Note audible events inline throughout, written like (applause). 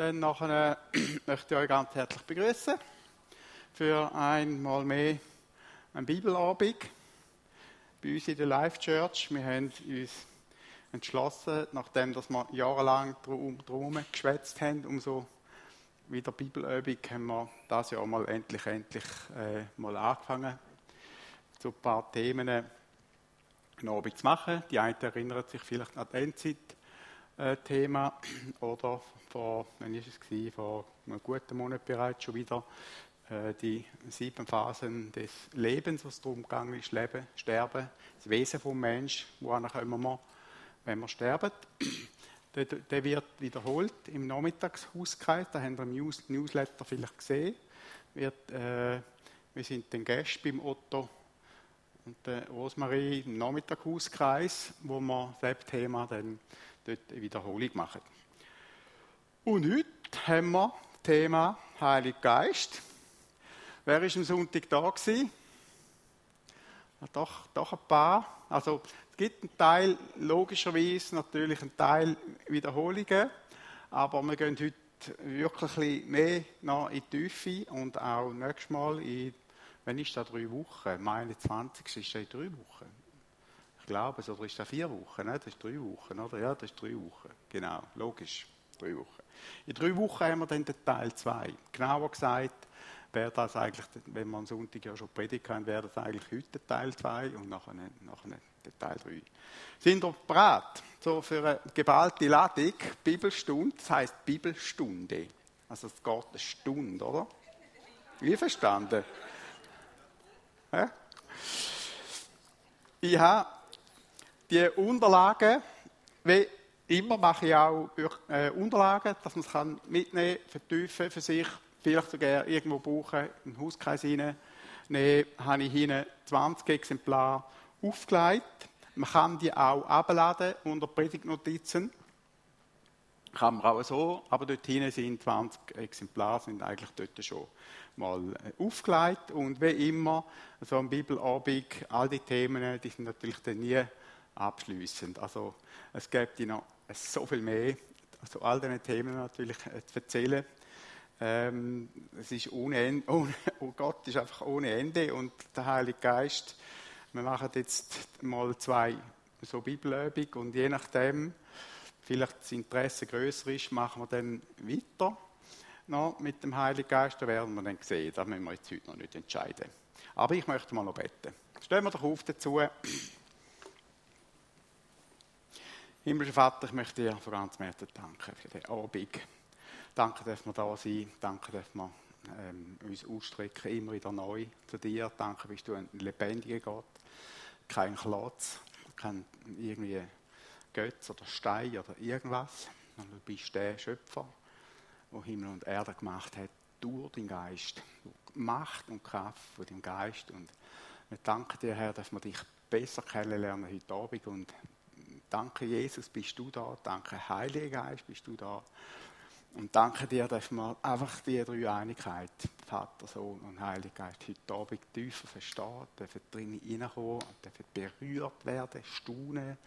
Dann nachher (clears throat) möchte ich euch ganz herzlich begrüßen für einmal mehr ein Bibelabend bei uns in der Life Church. Wir haben uns entschlossen, nachdem dass wir jahrelang drum, drum geschwätzt haben, um so wieder Bibelübung, haben wir das Jahr mal endlich, endlich äh, mal angefangen, so ein paar Themen einen Abend zu machen. Die einen erinnern sich vielleicht an das Endzeit-Thema oder vor, wann ist es gewesen, vor einem guten Monat bereits schon wieder äh, die sieben Phasen des Lebens, was darum gegangen ist, Leben, Sterben, das Wesen vom Mensch, woran kommen wir, wenn wir sterben. (clears throat) Der, der, wird wiederholt im Nachmittagshauskreis, da haben wir im News, Newsletter vielleicht gesehen. Wird, äh, wir sind den Gäste beim Otto und der Rosmarie im Nachmittagshauskreis, wo wir das Thema dann dort eine Wiederholung machen. Und heute haben wir das Thema Heiliger Geist. Wer ist am Sonntag da? Ja, doch, doch ein paar. Also es gibt einen Teil, logischerweise natürlich einen Teil Wiederholungen, aber wir gehen heute wirklich mehr noch in die Tiefe und auch nächstes Mal in, wenn ist das, drei Wochen? Meine 20. ist das in drei Wochen. Ich glaube, oder ist das vier Wochen? Ne? Das ist drei Wochen, oder? Ja, das ist drei Wochen. Genau, logisch, drei Wochen. In drei Wochen haben wir dann den Teil 2. Genauer gesagt, wäre das eigentlich, wenn wir am Sonntag ja schon predigt haben, wäre das eigentlich heute Teil 2 und nachher, nachher Teil 3. Sind wir bereit so für eine geballte Ladung, Bibelstunde, das heisst Bibelstunde. Also es geht eine Stunde, oder? Wie verstanden? Hä? Ich habe die Unterlagen, wie immer mache ich auch äh, Unterlagen, dass man es mitnehmen kann, vertiefen für sich vielleicht sogar irgendwo brauchen, im Hauskreis hinein. Habe ich hinten 20 Exemplare aufgelegt. Man kann die auch abladen unter Predigtnotizen. Kann man auch so, aber dort hinten sind 20 Exemplare, sind eigentlich dort schon mal äh, aufgelegt. Und wie immer, so am Bibelabend, all die Themen, die sind natürlich dann nie abschließend. Also es gibt noch so viel mehr, also all diese Themen natürlich äh, zu erzählen. Ähm, es ist ohne (laughs) ohne, oh Gott ist einfach ohne Ende und der Heilige Geist, wir machen jetzt mal zwei so Bibelübungen und je nachdem, vielleicht das Interesse größer ist, machen wir dann weiter noch mit dem Heiligen Geist, da werden wir dann sehen, das müssen wir jetzt heute noch nicht entscheiden. Aber ich möchte mal noch beten. Stellen wir doch auf dazu. Himmlischer Vater, ich möchte dir von ganzem Herzen danken für den Abend. Danke, dass wir da sind. Danke, dass wir ähm, uns ausstrecken, immer wieder neu zu dir. Danke, bist du ein lebendiger Gott. Kein Klotz, kein irgendwie Götz oder Stein oder irgendwas. Du bist der Schöpfer, der Himmel und Erde gemacht hat, durch den Geist. Macht und Kraft von dem Geist. Und wir danken dir, Herr, dass wir dich besser kennenlernen heute Abend. Und danke, Jesus, bist du da. Danke, Heiliger Geist, bist du da. Und danke dir, dass wir einfach die Dreieinigkeit, Vater, Sohn und Heiliger Geist, heute Abend tiefer verstehen, dürfen drin reinkommen, dürfen berührt werden, staunen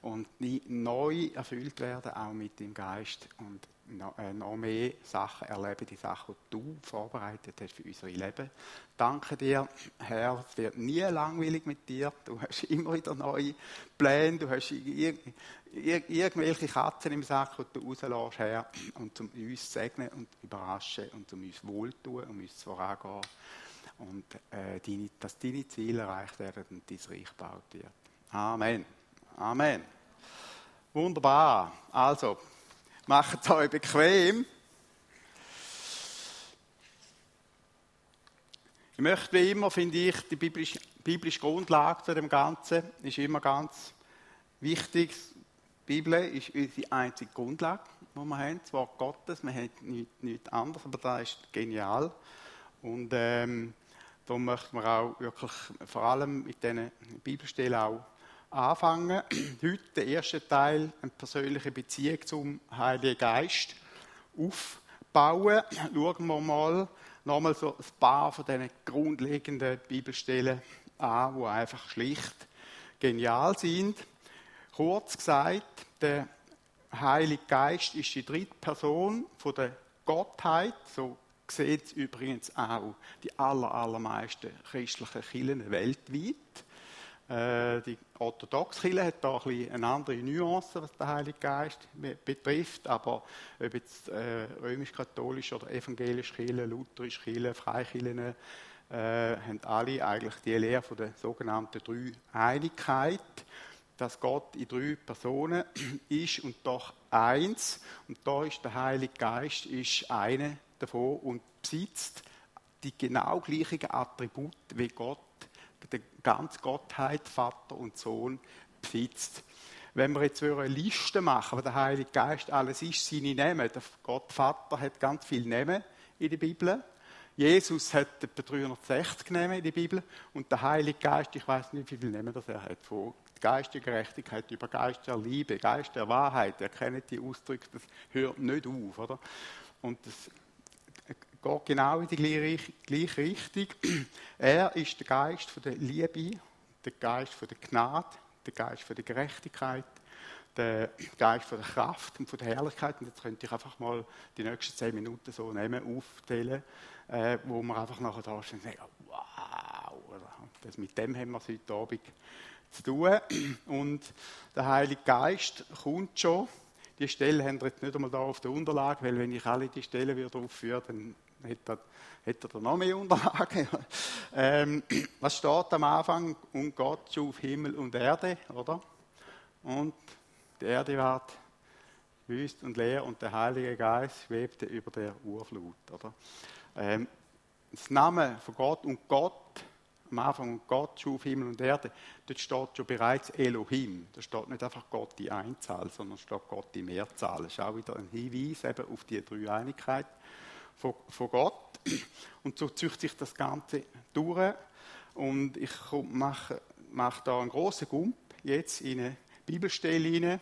und neu erfüllt werden, auch mit dem Geist und noch mehr Sachen erleben, die Sachen, die du vorbereitet hast für unser Leben. Danke dir, Herr, es wird nie langweilig mit dir. Du hast immer wieder neue Pläne, du hast ir ir irgendwelche Katzen im Sack, die du rauslässt, Herr, und um uns zu segnen und überraschen und um uns wohltun, um uns vorangehen und äh, deine, dass deine Ziele erreicht werden und dein Reich gebaut wird. Amen. Amen. Wunderbar. Also, Macht euch bequem. Ich möchte wie immer, finde ich, die biblische, biblische Grundlage zu dem Ganzen ist immer ganz wichtig. Die Bibel ist unsere einzige Grundlage, die wir haben, das Wort Gottes. Wir haben nichts, nichts anderes, aber das ist genial. Und ähm, da möchten wir auch wirklich vor allem mit diesen Bibelstellen auch anfangen. (clears throat) Heute der erste Teil, eine persönliche Beziehung zum Heiligen Geist aufbauen. Schauen wir mal nochmal so ein paar von diesen grundlegenden Bibelstellen an, die einfach schlicht genial sind. Kurz gesagt, der Heilige Geist ist die dritte Person von der Gottheit, so sieht es übrigens auch die aller, allermeisten christlichen Kirchen weltweit. Äh, die orthodoxe Kirche hat da ein eine andere Nuance, was den Heiligen Geist betrifft, aber ob jetzt äh, römisch-katholisch oder evangelisch Kirche, lutherisch Kirche, Freikirchen, äh, haben alle eigentlich die Lehre von der sogenannten Dreieinigkeit, dass Gott in drei Personen (clears throat) ist und doch eins. Und da ist der Heilige Geist ist eine davon und besitzt die genau gleichen Attribute wie Gott die ganze Gottheit, Vater und Sohn, besitzt. Wenn wir jetzt eine Liste machen, was der Heilige Geist alles ist, seine Namen, der Gott Vater hat ganz viele Namen in der Bibel. Jesus hat etwa 360 Namen in der Bibel und der Heilige Geist, ich weiß nicht, wie viele Namen das er hat, von Geist der Gerechtigkeit über Geist der Liebe, Geist der Wahrheit, er kennt die Ausdrücke, das hört nicht auf, oder? Und das geht genau in die gleiche Richtung. Er ist der Geist der Liebe, der Geist der Gnade, der Geist der Gerechtigkeit, der Geist der Kraft und der Herrlichkeit. Und jetzt könnte ich einfach mal die nächsten zehn Minuten so nehmen, aufzählen, äh, wo man einfach nachher da stehen und sagen, wow, das, mit dem haben wir es heute Abend zu tun. Und der Heilige Geist kommt schon. Die Stelle haben wir jetzt nicht einmal da auf der Unterlage, weil wenn ich alle die Stellen wieder aufführe, dann hätte er, noch mehr Unterlagen. (laughs) ähm, was steht am Anfang? Und Gott schuf Himmel und Erde, oder? Und die Erde ward wüst und leer und der Heilige Geist schwebte über der Urflut, oder? Ähm, das Name von Gott und Gott, am Anfang und Gott schuf Himmel und Erde, dort steht schon bereits Elohim. Da steht nicht einfach Gott die Einzahl, sondern steht Gott die Mehrzahl. Das ist auch wieder ein Hinweis eben auf die Dreieinigkeit von, von Gott. Und so züchtet sich das Ganze durch. Und ich mache, mache da einen großen Gump jetzt in eine Bibelstelle rein.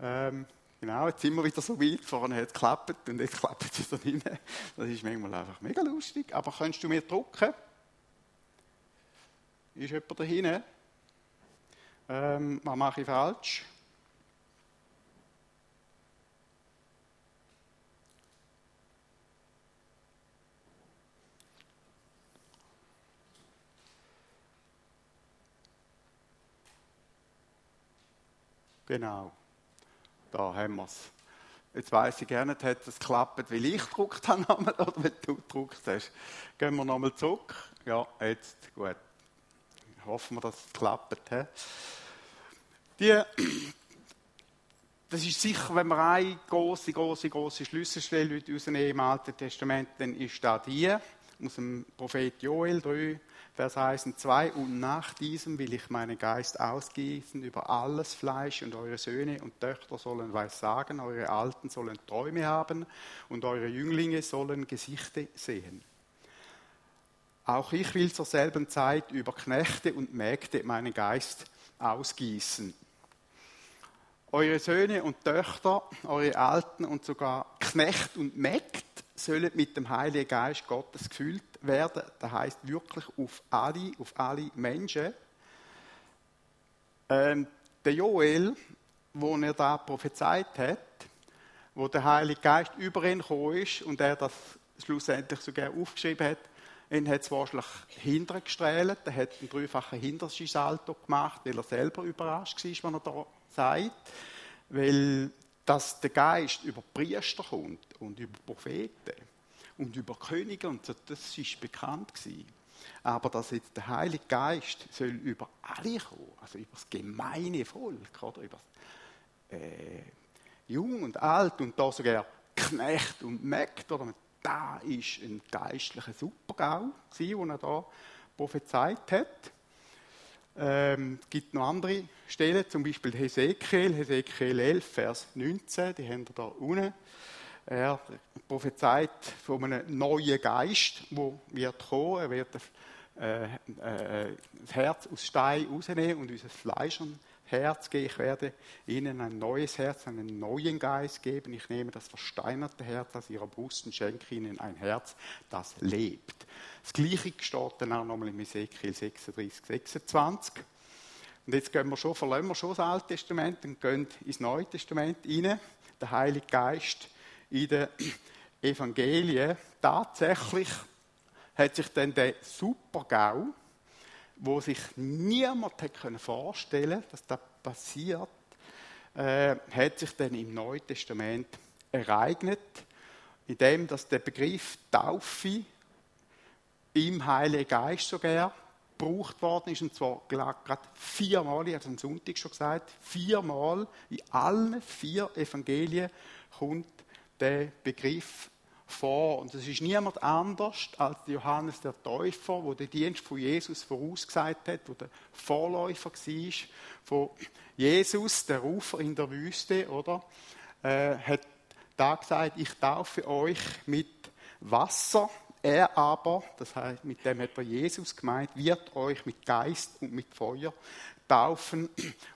Ähm, genau, jetzt sind wir wieder so weit. Vorne hat es geklappt und jetzt klappt es wieder rein. Das ist manchmal einfach mega lustig. Aber kannst du mir drucken? Ist jemand da hinten? Ähm, was mache ich falsch? Genau. Da haben wir es. Jetzt weiss ich gerne, hat es geklappt, weil ich gedruckt habe (laughs) oder wenn du gedruckt hast. Gehen wir nochmal zurück. Ja, jetzt, gut. Hoffen wir, dass es klappt. He? Die, das ist sicher, wenn wir eine große, große, große Schlüsselstelle rausnehmen im Alten Testament, dann ist da die aus dem Prophet Joel 3, Vers 1 und 2. Und nach diesem will ich meinen Geist ausgießen über alles Fleisch und eure Söhne und Töchter sollen weiß sagen, eure Alten sollen Träume haben und eure Jünglinge sollen Gesichte sehen. Auch ich will zur selben Zeit über Knechte und Mägde meinen Geist ausgießen. Eure Söhne und Töchter, eure Alten und sogar Knecht und Mägd sollen mit dem Heiligen Geist Gottes gefüllt werden. Das heißt wirklich auf alle, auf alle Menschen. Ähm, der Joel, wo er da prophezeit hat, wo der Heilige Geist über ihn gekommen ist und er das schlussendlich sogar aufgeschrieben hat, ihn hat es wahrscheinlich hintergestrahlt, er hat einen dreifachen Hintersalto gemacht, weil er selber überrascht war, was er da sagt. Weil dass der Geist über Priester kommt und über Propheten und über Könige und so, das ist bekannt gewesen. Aber dass jetzt der Heilige Geist soll über alle kommen, also über das gemeine Volk, oder über äh, Jung und Alt und da sogar Knecht und Mägd, oder da ist ein geistlicher Supergau, den er da prophezeit hat. Ähm, es gibt noch andere Stellen, zum Beispiel Hesekiel, Hesekiel 11, Vers 19, die haben wir da unten. Er prophezeit von einem neuen Geist, der wird kommen. Er wird äh, äh, das Herz aus Stein rausnehmen und unser Fleisch und Herz geben. Ich werde ihnen ein neues Herz, einen neuen Geist geben. Ich nehme das versteinerte Herz aus ihrer Brust und schenke ihnen ein Herz, das lebt. Das Gleiche steht dann auch nochmal in Ezekiel 36, 26. Und jetzt gehen wir schon, verlassen wir schon das Alte Testament und gehen ins Neue Testament rein. Der Heilige Geist in den (clears throat) Evangelien. Tatsächlich hat sich dann der Super-GAU, wo sich niemand hätte vorstellen können, dass das passiert, äh, hat sich dann im Neuen Testament ereignet, indem dass der Begriff Taufe im Heiligen Geist sogar gebraucht worden ist, und zwar gerade viermal, ich habe es am Sonntag schon gesagt, viermal in allen vier Evangelien kommt der Begriff vor. Und es ist niemand anders als Johannes der Täufer, der Dienst von Jesus vorausgesagt hat, der Vorläufer war von Jesus, der Rufer in der Wüste, oder? Äh, hat da gesagt, ich taufe euch mit Wasser. Er aber, das heißt, mit dem hat er Jesus gemeint, wird euch mit Geist und mit Feuer taufen.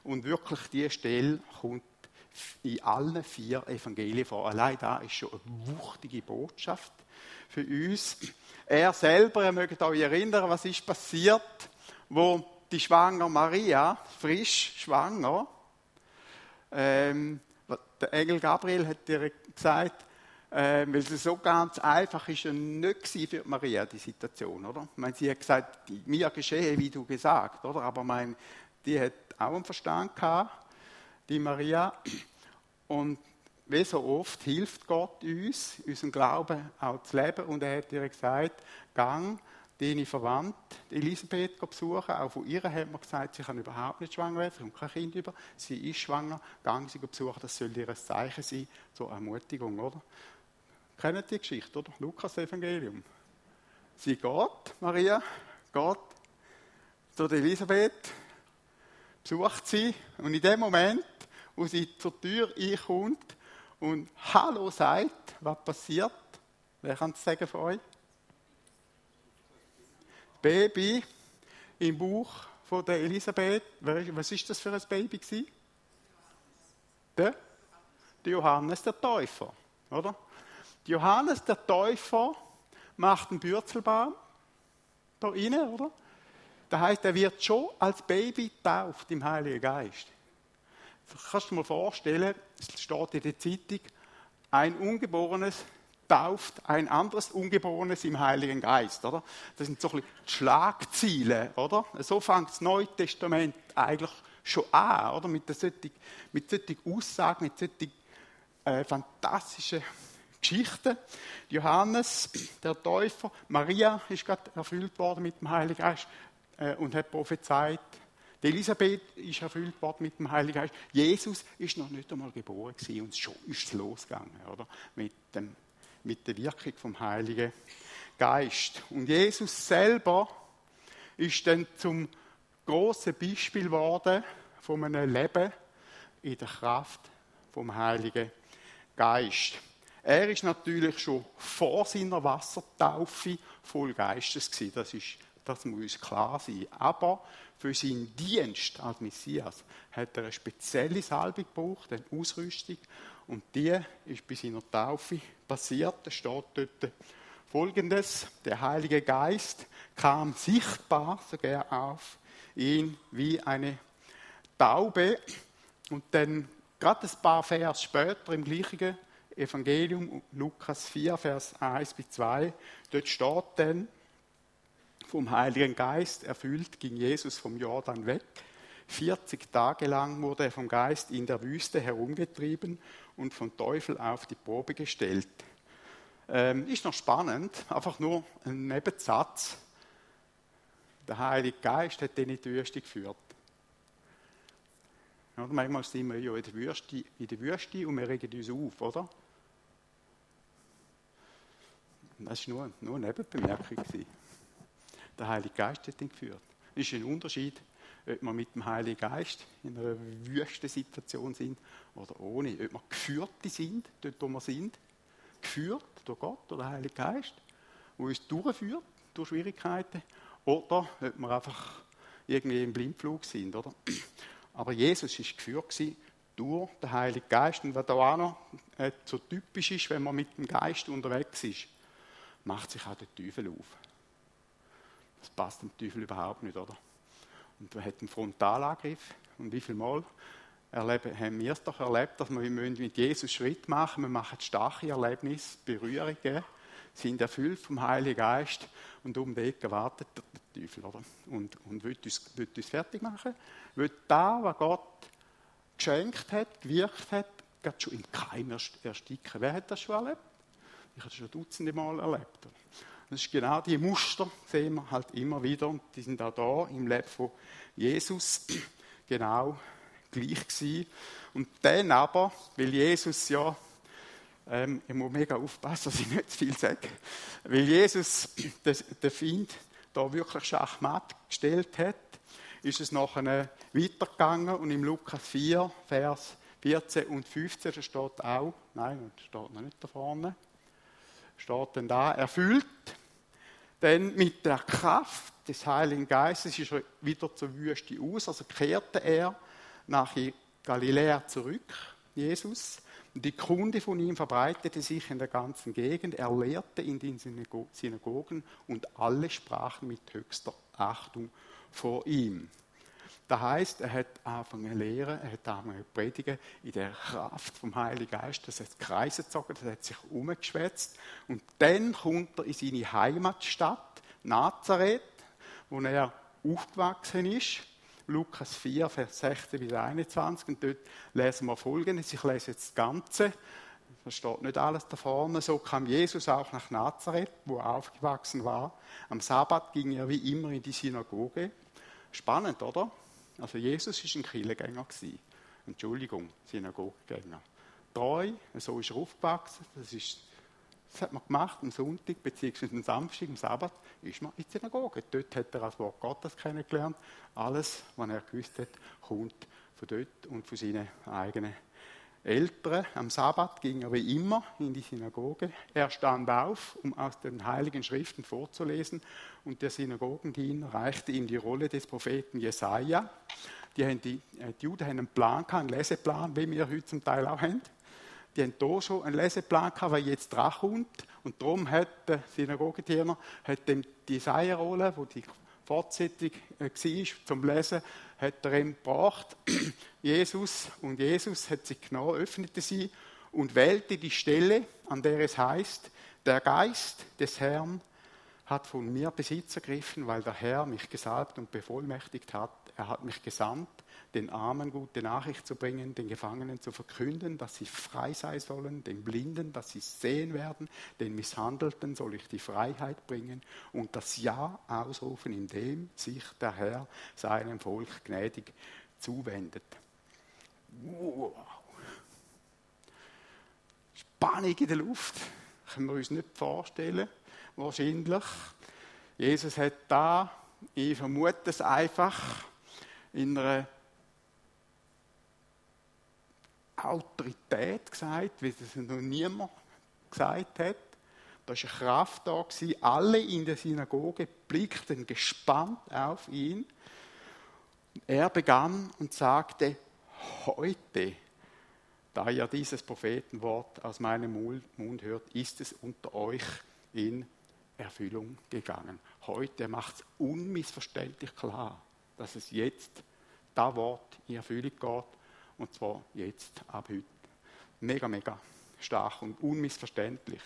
Und wirklich die Stelle kommt in allen vier Evangelien vor. Allein da ist schon eine wuchtige Botschaft für uns. Er selber, ihr mögt euch erinnern, was ist passiert, wo die schwangere Maria, frisch schwanger, ähm, der Engel Gabriel hat dir gesagt, äh, weil es so ganz einfach ist ja nicht für Maria, die Situation, oder? Ich meine, sie hat gesagt, mir geschehe, wie du gesagt, oder? Aber mein, die hat auch einen Verstand gehabt, die Maria. Und wie so oft hilft Gott uns, unseren Glauben auch zu leben. Und er hat ihr gesagt, gang deine Verwandte Elisabeth besuchen. Auch von ihr hat man gesagt, sie kann überhaupt nicht schwanger werden, sie kommt kein Kind über. Sie ist schwanger, gang sie besuchen, das soll ihr ein Zeichen sein zur Ermutigung, oder? Kennt die Geschichte, oder? Lukas Evangelium. Sie geht, Maria, geht zu Elisabeth, besucht sie und in dem Moment, wo sie zur Tür einkommt und Hallo sagt, was passiert? Wer kann es sagen von euch? Baby im Bauch von der Elisabeth. Was ist das für ein Baby der Johannes der Täufer, oder? Johannes der Täufer macht einen Bürzelbaum da rein, oder? Das heißt, er wird schon als Baby tauft im Heiligen Geist. kannst du dir mal vorstellen, es steht in der Zeitung, ein Ungeborenes tauft ein anderes Ungeborenes im Heiligen Geist, oder? Das sind so ein bisschen Schlagziele, oder? So fängt das Neue Testament eigentlich schon an, oder? Mit solchen, mit solchen Aussagen, mit solchen äh, fantastischen Geschichten. Johannes, der Täufer, Maria ist gerade erfüllt worden mit dem Heiligen Geist äh, und hat prophezeit. Die Elisabeth ist erfüllt worden mit dem Heiligen Geist. Jesus ist noch nicht einmal geboren gewesen und schon ist es losgegangen, oder? Mit dem mit der Wirkung vom Heiligen Geist. Und Jesus selber ist dann zum großen Beispiel geworden von einem Leben in der Kraft vom Heiligen Geist. Er ist natürlich schon vor seiner Wassertaufe voll Geistes gewesen. Das ist, das muss klar sein. Aber für seinen Dienst als Messias hat er eine spezielle Salbung gebraucht, eine Ausrüstung. Und die ist bei seiner Taufe passiert. Da steht dort folgendes: Der Heilige Geist kam sichtbar sogar auf ihn wie eine Taube. Und dann, gerade ein paar Vers später im gleichen Evangelium, Lukas 4, Vers 1 bis 2, dort steht dann, vom Heiligen Geist erfüllt ging Jesus vom Jordan weg. 40 Tage lang wurde er vom Geist in der Wüste herumgetrieben und vom Teufel auf die Probe gestellt. Ähm, ist noch spannend, einfach nur ein Nebensatz. Der Heilige Geist hat den in die Wüste geführt. Ja, manchmal sind wir ja in der, Wüste, in der Wüste und wir regen uns auf, oder? Das war nur, nur eine Nebenbemerkung. Der Heilige Geist hat ihn geführt. Das ist ein Unterschied, ob wir mit dem Heiligen Geist in einer wüsten Situation sind oder ohne. Ob wir geführt sind, dort wo wir sind, geführt durch Gott oder Heiligen Geist, der uns durchführt durch Schwierigkeiten, oder ob wir einfach irgendwie im Blindflug sind. Oder? Aber Jesus war geführt durch den Heiligen Geist. Und was da auch noch äh, so typisch ist, wenn man mit dem Geist unterwegs ist, macht sich auch der Teufel auf. Das passt dem Teufel überhaupt nicht, oder? Und man hat einen Frontalangriff. Und wie viel Mal erleben, haben wir es doch erlebt, dass wir mit Jesus Schritt machen Wir machen starke Erlebnisse, Berührungen, sind erfüllt vom Heiligen Geist und um die Ecke wartet der Teufel. Oder? Und, und will, uns, will uns fertig machen. Will da, was Gott geschenkt hat, gewirkt hat, gerade schon im Keim ersticken. Wer hat das schon erlebt? Ich habe das schon dutzende Mal erlebt. Das ist genau die Muster, sehen wir halt immer wieder. Und die sind auch da im Leben von Jesus (clears throat) genau gleich gewesen. Und dann aber, weil Jesus ja, ähm, ich muss mega aufpassen, (laughs) dass ich nicht zu viel sage, weil Jesus (clears throat) den Feind da wirklich schachmatt gestellt hat, ist es nachher weitergegangen und im Lukas 4, Vers 14 und 15, da steht auch, nein, das steht noch nicht da vorne, steht dann da, erfüllt, denn mit der Kraft des Heiligen Geistes ist er wieder zur Wüste aus, also kehrte er nach Galiläa zurück, Jesus. Die Kunde von ihm verbreitete sich in der ganzen Gegend. Er lehrte in den Synagogen und alle sprachen mit höchster Achtung vor ihm. Das heißt, er hat angefangen zu lehren, er hat angefangen zu predigen in der Kraft vom Heiligen Geist. Das hat Kreise gezogen, das hat sich umgeschwätzt. Und dann kommt er in seine Heimatstadt, Nazareth, wo er aufgewachsen ist. Lukas 4, Vers 16 bis 21. Und dort lesen wir folgendes. Ich lese jetzt das Ganze. Da steht nicht alles da vorne. So kam Jesus auch nach Nazareth, wo er aufgewachsen war. Am Sabbat ging er wie immer in die Synagoge. Spannend, oder? Also Jesus ist ein Kirchengänger Entschuldigung, Synagogengänger. Treu, so ist er aufgewachsen. Das ist das hat man gemacht am Sonntag beziehungsweise am Samstag, am Sabbat, ist man in die Synagoge. Dort hat er das Wort Gottes kennengelernt. Alles, was er gewusst hat, kommt von dort und von seinen eigenen Eltern. Am Sabbat ging er wie immer in die Synagoge. Er stand auf, um aus den Heiligen Schriften vorzulesen, und der Synagogendiener reichte ihm die Rolle des Propheten Jesaja. Die, die, äh, die Juden haben einen Plan, einen Leseplan, wie wir heute zum Teil auch haben die haben hier schon einen Leseplan weil jetzt dran kommt. Und darum hat der Synagogendiener dem die Seierrolle, wo die Fortsetzung äh, war, zum Lesen, hat er ihm gebracht. (clears throat) Jesus und Jesus hat sich genau öffnete sie und wählte die Stelle, an der es heißt, der Geist des Herrn hat von mir Besitz ergriffen, weil der Herr mich gesalbt und bevollmächtigt hat. Er hat mich gesandt, den Armen gute Nachricht zu bringen, den Gefangenen zu verkünden, dass sie frei sein sollen, den Blinden, dass sie sehen werden, den Misshandelten soll ich die Freiheit bringen und das Ja ausrufen, indem sich der Herr seinem Volk gnädig zuwendet. Wow. Spannung in der Luft, können wir uns nicht vorstellen, wahrscheinlich. Jesus hat da, ich vermute es einfach, in einer Autorität gesagt, wie das noch niemand gesagt hat. Da war eine Kraft da. Gewesen. Alle in der Synagoge blickten gespannt auf ihn. Er begann und sagte, heute, da ihr dieses Prophetenwort aus meinem Mund hört, ist es unter euch in Erfüllung gegangen. Heute macht es unmissverständlich klar, dass es jetzt da Wort in Erfüllung geht und zwar jetzt, ab heute. Mega, mega stark und unmissverständlich.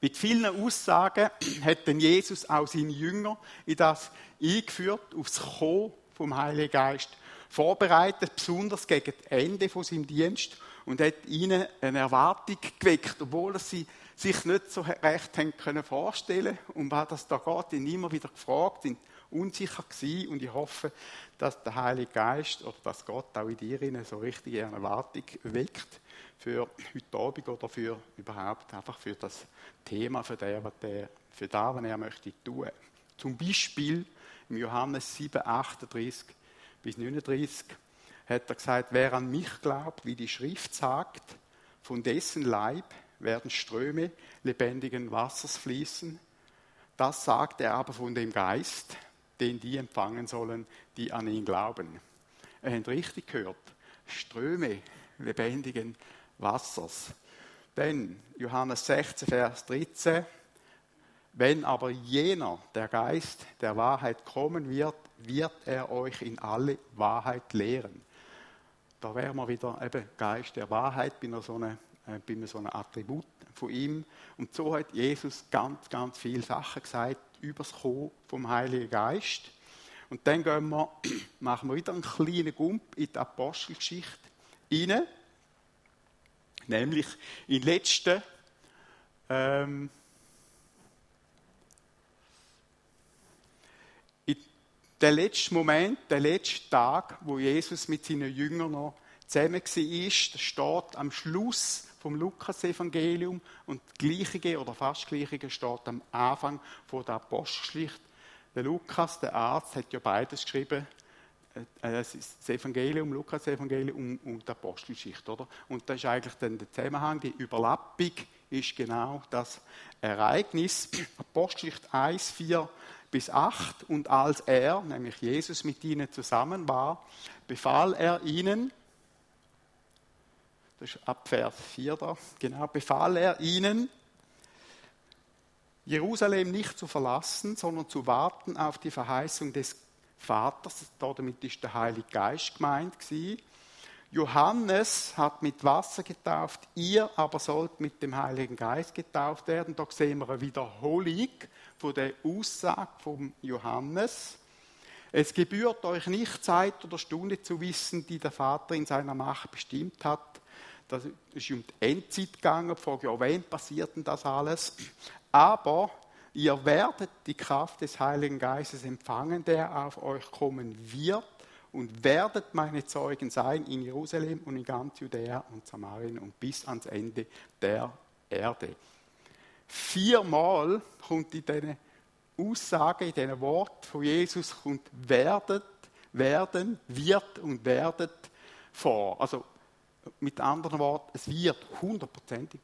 Mit vielen Aussagen hat denn Jesus auch seine Jünger in das eingeführt, aufs Kommen vom Heiligen Geist vorbereitet, besonders gegen das Ende von seinem Dienst und hat ihnen eine Erwartung geweckt, obwohl sie sich nicht so recht haben können vorstellen um was das da geht, ihn immer wieder gefragt, sind unsicher gewesen und ich hoffe, dass der Heilige Geist oder dass Gott auch in dir so richtig eine Erwartung weckt für heute Abend oder für überhaupt einfach für das Thema, für, der, was der, für das, was er möchte tun. Zum Beispiel im Johannes 7, 38 bis 39 hat er gesagt, wer an mich glaubt, wie die Schrift sagt, von dessen Leib werden Ströme lebendigen Wassers fließen. Das sagt er aber von dem Geist, den die empfangen sollen, die an ihn glauben. Ihr habt richtig gehört. Ströme lebendigen Wassers. Denn Johannes 16, Vers 13, Wenn aber jener, der Geist der Wahrheit kommen wird, wird er euch in alle Wahrheit lehren. Da wären wir wieder eben Geist der Wahrheit, bin so äh, so ein Attribut von ihm. Und so hat Jesus ganz, ganz viele Sachen gesagt über das Kommen vom Heiligen Geist. Und dann gehen wir, (clears throat) machen wir wieder einen kleinen Gump in die Apostelgeschichte rein. Nämlich in den letzten ähm, der letzte Moment, der letzte Tag, wo Jesus mit seinen Jüngern noch zusammen war, steht am Schluss vom Lukas-Evangelium und das Gleiche oder fast das Gleiche steht am Anfang von der Apostelgeschichte. Der Lukas, der Arzt, hat ja beides geschrieben, äh, das Evangelium, Lukas-Evangelium und die Apostelgeschichte, oder? Und das ist eigentlich dann der Zusammenhang, die Überlappung ist genau das Ereignis. (clears throat) Apostelgeschichte 1, 4 bis 8. Und als er, nämlich Jesus, mit ihnen zusammen war, befahl er ihnen, das ist ab Vers 4 da, genau, befahl er ihnen, Jerusalem nicht zu verlassen, sondern zu warten auf die Verheißung des Vaters. Damit ist der Heilige Geist gemeint gewesen. Johannes hat mit Wasser getauft, ihr aber sollt mit dem Heiligen Geist getauft werden. Da sehen wir eine Wiederholung von der Aussage von Johannes. Es gebührt euch nicht Zeit oder Stunde zu wissen, die der Vater in seiner Macht bestimmt hat. Das ist um die Endzeit gegangen. Die Frage, ja, wann passiert denn das alles? Aber ihr werdet die Kraft des Heiligen Geistes empfangen, der auf euch kommen wird und werdet meine Zeugen sein in Jerusalem und in ganz Judäa und Samarien und bis ans Ende der Erde. Viermal kommt in diesen Aussagen, in diesen Worten von Jesus, kommt werdet, werden, wird und werdet vor. Also mit anderen Worten, es wird hundertprozentig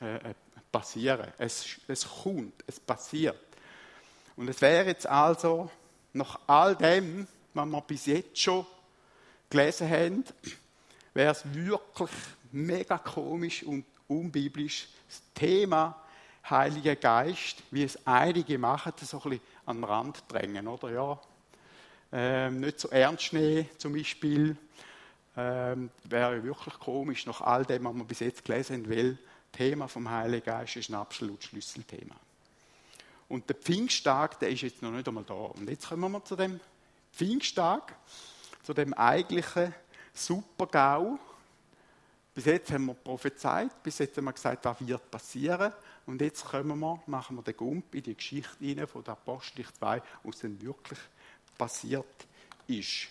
äh, äh, passieren. Es, es kommt, es passiert. Und es wäre jetzt also nach all dem, was wir bis jetzt schon gelesen haben, wäre es wirklich mega komisch und unbiblisch, das Thema Heiliger Geist, wie es einige machen, so ein bisschen an den Rand drängen, oder? Ja, ähm, nicht so ernst nehmen, zum Beispiel. Ähm, wäre wirklich komisch, nach all dem, was wir bis jetzt gelesen haben, weil Thema vom Heiligen Geist ist ein absolut Schlüsselthema. Und der Pfingsttag, der ist jetzt noch nicht einmal da. Und jetzt kommen wir zu dem Pfingsttag, zu dem eigentlichen Super-GAU. Bis jetzt haben wir prophezeit, bis jetzt haben wir gesagt, was wird passieren. Und jetzt kommen wir, machen wir den Gump in die Geschichte rein von der Apostel 2, was denn wirklich passiert ist.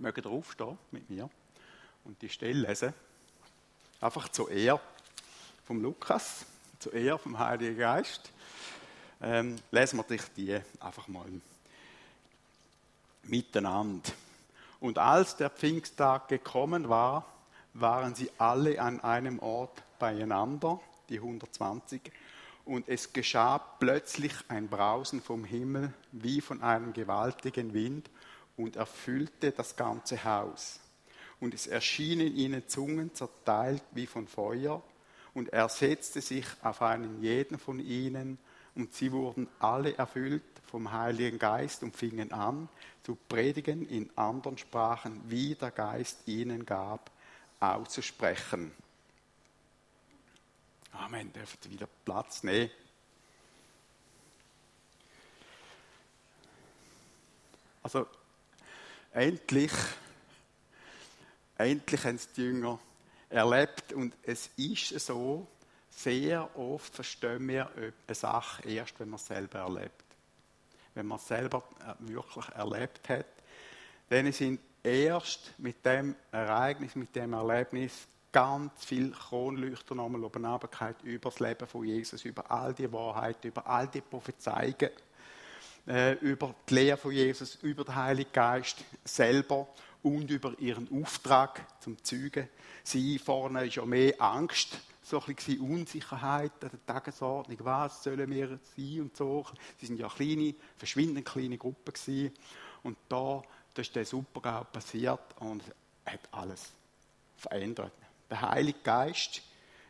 Mögen ihr aufstehen mit mir und die Stelle lesen? Einfach zur Ehre vom Lukas, zur Ehre vom Heiligen Geist. Ähm, lesen wir dich die einfach mal miteinander. Und als der Pfingsttag gekommen war, waren sie alle an einem Ort beieinander, die 120, und es geschah plötzlich ein Brausen vom Himmel wie von einem gewaltigen Wind und erfüllte das ganze Haus. Und es erschienen ihnen Zungen zerteilt wie von Feuer, und er setzte sich auf einen jeden von ihnen, und sie wurden alle erfüllt vom Heiligen Geist und fingen an zu predigen in anderen Sprachen, wie der Geist ihnen gab, auszusprechen. Amen, dürft wieder Platz nehmen. Also endlich, endlich haben es die Jünger erlebt und es ist so, sehr oft verstehen wir eine Sache erst, wenn man es selber erlebt. Wenn man es selber äh, wirklich erlebt hat, dann sind erst mit dem Ereignis, mit dem Erlebnis ganz viel Kronleuchter nochmal oben über das Leben von Jesus, über all die Wahrheit, über all die Prophezeiungen, äh, über die Lehre von Jesus, über den Heiligen Geist selber und über ihren Auftrag zum Zeugen. Sie vorne ist ja mehr Angst, so ein bisschen Unsicherheit an der Tagesordnung, was sollen wir sein und so. Sie sind ja kleine, verschwindend kleine Gruppen gewesen. Und da, da ist der Supergau passiert und hat alles verändert. Der Heilige Geist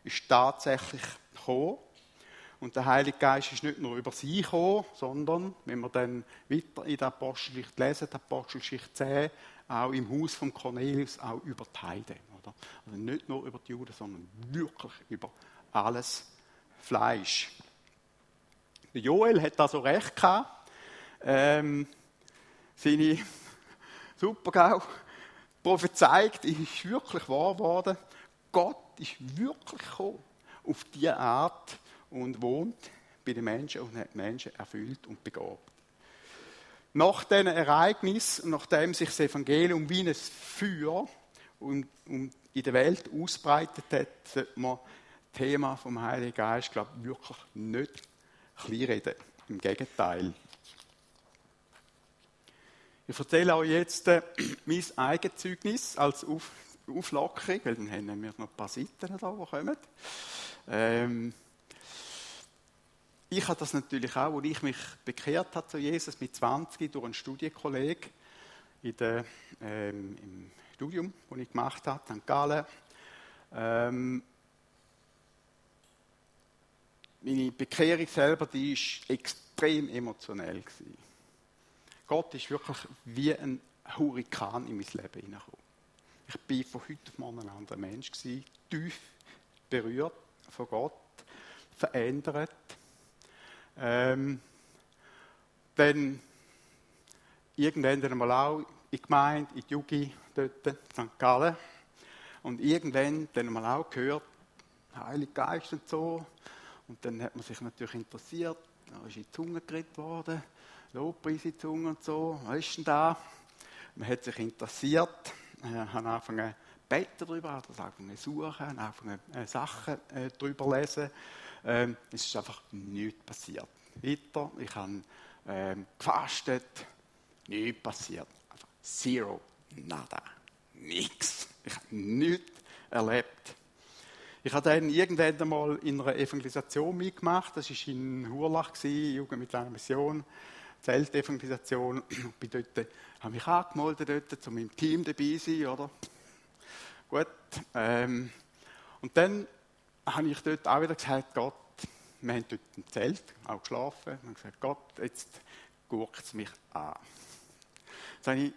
ist tatsächlich gekommen. Und der Heilige Geist ist nicht nur über sie gekommen, sondern, wenn wir dann weiter in der Apostelgeschichte lesen, der Apostelgeschichte 10, auch im Haus von Cornelius, auch über die Heiden. Oder? Also nicht nur über die Juden, sondern wirklich über alles Fleisch. Joel hat da so recht gehabt. Ähm, seine Supergau prophezeit ist wirklich wahr geworden. Gott ist wirklich gekommen auf diese Art und wohnt bei den Menschen und hat Menschen erfüllt und begabt. Nach diesen Ereignis, nachdem sich das Evangelium wie ein Feuer in der Welt ausbreitet hat, sollte man das Thema vom Heiligen Geist, glaube ich, wirklich nicht kleinreden. Im Gegenteil. Ich erzähle euch jetzt äh, (clears throat) mein Eigenzeugnis als Auf Auflockerung, weil dann haben wir noch ein paar Seiten da, die kommen. Ähm, ich habe das natürlich auch, als ich mich bekehrt habe zu Jesus mit 20 durch einen Studienkollegen in der, ähm, im Studium, das ich gemacht habe, St. Gallen. Ähm, meine Bekehrung selber, ist extrem emotionell gewesen. Gott ist wirklich wie ein Hurrikan in mein Leben hineingekommen. Ich bin von heute auf morgen ein anderer Mensch gewesen, tief berührt von Gott, verändert. Ähm, dann irgendwann mal auch in Gemeinde, in die Jugi, dort, St. Gallen. Und irgendwann dann mal auch gehört, Heilige Geist und so. Und dann hat man sich natürlich interessiert, da ist in die Zunge geredet worden, Lobpreis in die Zunge und so, was ist denn da? Man hat sich interessiert, äh, hat angefangen beten darüber, hat angefangen zu suchen, angefangen äh, Sachen äh, darüber lesen. Ähm, es ist einfach nichts passiert. Weiter, ich habe ähm, gefastet, nichts passiert. Einfach zero, nada, nichts. Ich habe nichts erlebt. Ich habe dann irgendwann einmal in einer Evangelisation mitgemacht. Das war in Hurlach, Jugend mit einer Mission, Zeltevangelisation. Ich habe mich angemeldet, dort, zu meinem Team dabei sein, oder? Gut. Ähm, und dann habe ich dort auch wieder gesagt, Gott, wir haben dort im Zelt auch geschlafen. Und gesagt, Gott, jetzt guckt es mich an.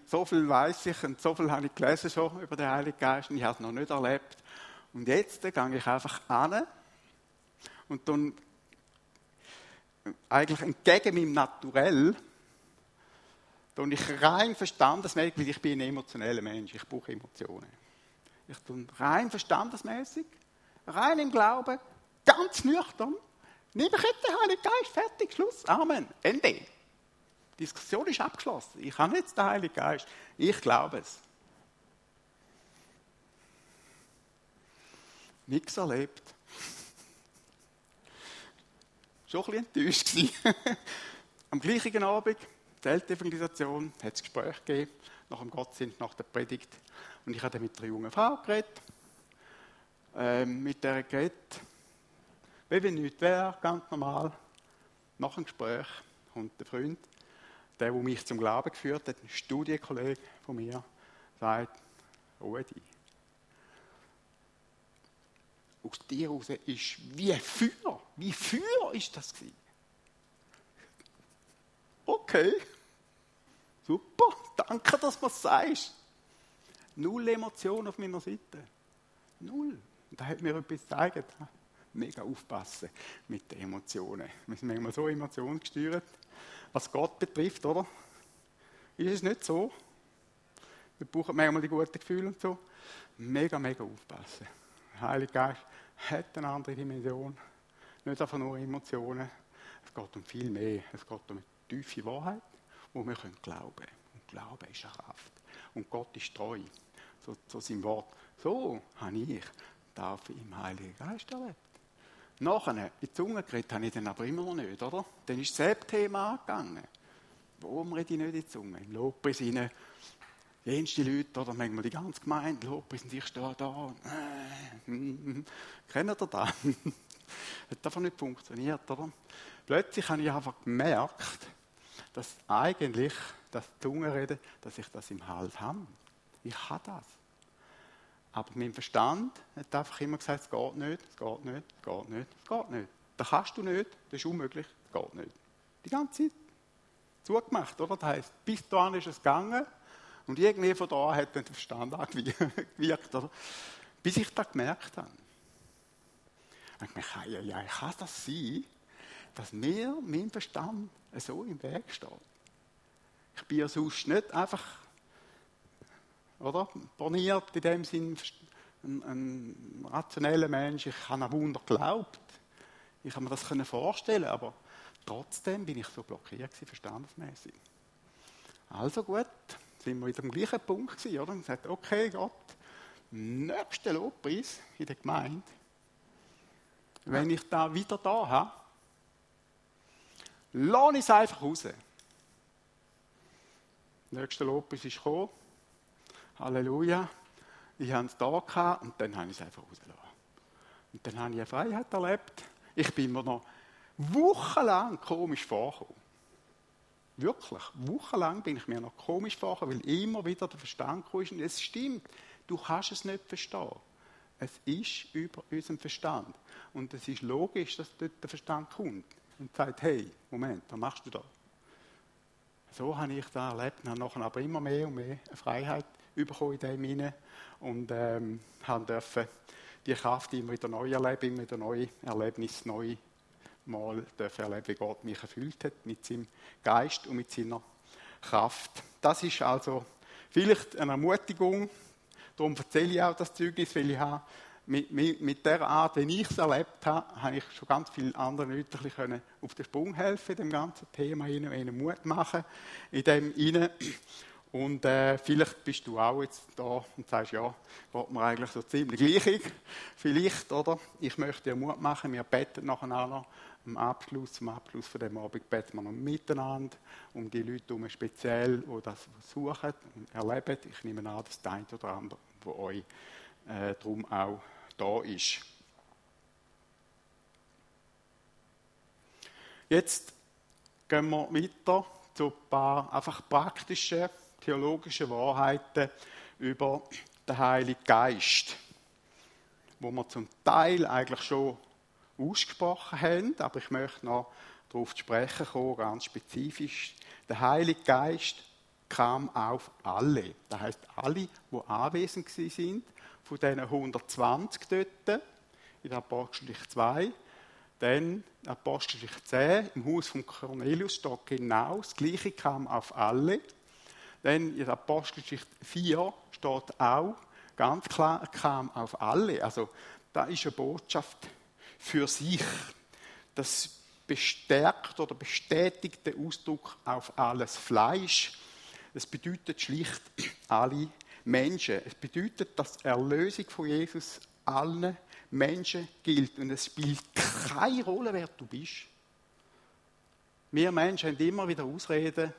so viel weiß ich und so viel habe ich gelesen schon über den Heiligen Geist und ich habe es noch nicht erlebt. Und jetzt gehe ich einfach an und dann eigentlich entgegen meinem Naturell, und ich rein verstandesmäßig, weil ich bin ein emotioneller Mensch, ich brauche Emotionen. Ich tue rein verstandesmäßig, rein im Glauben, ganz nüchtern, nehme ich jetzt den Heiligen Geist, fertig, Schluss, Amen, Ende. Die Diskussion ist abgeschlossen. Ich habe jetzt den Heiligen Geist, ich glaube es. nichts erlebt. Schon ein bisschen enttäuscht (laughs) Am gleichen Abend, Zeltevangelisation, hat es Gespräch gegeben, nach dem Gottesdienst, nach der Predigt. Und ich habe mit einer jungen Frau geredet, ähm, mit der geredet, wie wenn nichts wäre, ganz normal. Nach dem Gespräch kommt der Freund, der, der mich zum Glauben geführt hat, ein Studienkollege von mir, sagt, Rudi, aus dir raus ist wie Feuer. Wie Feuer ist das gewesen. Okay. Super. Danke, dass du es sagst. Null Emotion auf meiner Seite. Null. Und da hat mir etwas gezeigt. Mega aufpassen mit den Emotionen. Wir sind manchmal so emotionsgesteuert, was Gott betrifft, oder? Ist es nicht so? Wir brauchen manchmal die guten Gefühle und so. Mega, mega aufpassen. Heilige Geist hat eine andere Dimension. Nicht einfach nur Emotionen. Es geht um viel mehr. Es geht um eine tiefe Wahrheit, wo wir können glauben können. Und Glauben ist eine Kraft. Und Gott ist treu zu, zu seinem Wort. So habe ich Taufe im Heiligen Geist erlebt. Nachher, in die Zunge geredet habe ich dann aber immer noch nicht, oder? Dann ist das Thema angegangen. Warum rede ich nicht in die Zunge? Im Lobpreis rein jenste Leute oder manchmal die ganze Gemeinde, Lobpreis und ich stehe da. Äh, mm, kennt ihr das? (laughs) Hat einfach nicht funktioniert, oder? Plötzlich habe ich einfach gemerkt, dass eigentlich das Zungenreden, dass ich das im Hals habe. Ich habe das. Aber mein Verstand hat einfach immer gesagt, es geht nicht, es geht nicht, es geht nicht, es geht nicht. Das kannst du nicht, das ist unmöglich, es geht nicht. Die ganze Zeit zugemacht, oder? Das heisst, bis dahin ist es gegangen und irgendwie von da hat dann der Verstand angewirkt, oder? Bis ich das gemerkt habe. Ich dachte, ja, ja, kann das sein, dass mir mein Verstand so im Weg steht? Ich bin ja sonst nicht einfach, oder? Borniert in dem Sinn, ein, ein rationeller Mensch. Ich habe an Wunder geglaubt. Ich kann mir das vorstellen, aber trotzdem bin ich so blockiert verstandesmäßig. Also gut, sind wir wieder am gleichen Punkt gewesen, oder? Und gesagt, okay, Gott, nächster Lobpreis in der Gemeinde, wenn ich da wieder da habe, lasse ich es einfach raus. Nächster Lobpreis ist gekommen. Halleluja. Ich habe es da gehabt und dann habe ich es einfach rausgelassen. Und dann habe ich eine Freiheit erlebt. Ich bin mir noch wochenlang komisch vorgekommen. Wirklich, wochenlang bin ich mir noch komisch vorgekommen, weil immer wieder der Verstand kam. Und es stimmt, du kannst es nicht verstehen. Es ist über unseren Verstand. Und es ist logisch, dass dort der Verstand kommt und sagt, hey, Moment, was machst du da? So habe ich das erlebt und habe nachher aber immer mehr und mehr Freiheit bekommen in dem hinein und ähm, haben dürfen die Kraft immer wieder neu erleben, immer wieder neue Erlebnisse, neu mal dürfen erleben, wie Gott mich erfüllt hat mit seinem Geist und mit seiner Kraft. Das ist also vielleicht eine Ermutigung. Darum erzähle ich auch das Zeugnis, weil ich habe mit, mit, mit der Art, wie ich es erlebt habe, habe ich schon ganz vielen anderen Leuten auf den Sprung helfen dem ganzen Thema, ihnen Mut machen in dem ihnen. Und äh, vielleicht bist du auch jetzt da und sagst, ja, geht mir eigentlich so ziemlich gleich. (laughs) Vielleicht, oder? Ich möchte dir Mut machen, wir beten nachher noch am Abschluss, zum Abschluss von dem Abend beten wir noch miteinander um die Leute herum speziell, die das suchen und erleben. Ich nehme an, dass der eine oder andere von euch äh, darum auch da ist. Jetzt gehen wir weiter zu ein paar einfach praktischen theologischen Wahrheiten über den Heiligen Geist, wo wir zum Teil eigentlich schon ausgesprochen haben, aber ich möchte noch darauf zu sprechen kommen, ganz spezifisch. Der Heilige Geist kam auf alle. Das heißt, alle, die anwesend sind, von diesen 120 dort, in der Apostelgeschichte 2, dann Apostelgeschichte 10, im Haus von Cornelius steht genau, das Gleiche kam auf alle. Dann in Apostelgeschichte 4 steht auch, ganz klar, kam auf alle. Also, da ist eine Botschaft für sich. Das bestärkt oder bestätigt den Ausdruck auf alles Fleisch. Es bedeutet schlicht alle Menschen. Es bedeutet, dass die Erlösung von Jesus allen Menschen gilt. Und es spielt keine Rolle, wer du bist. Wir Menschen haben immer wieder Ausreden,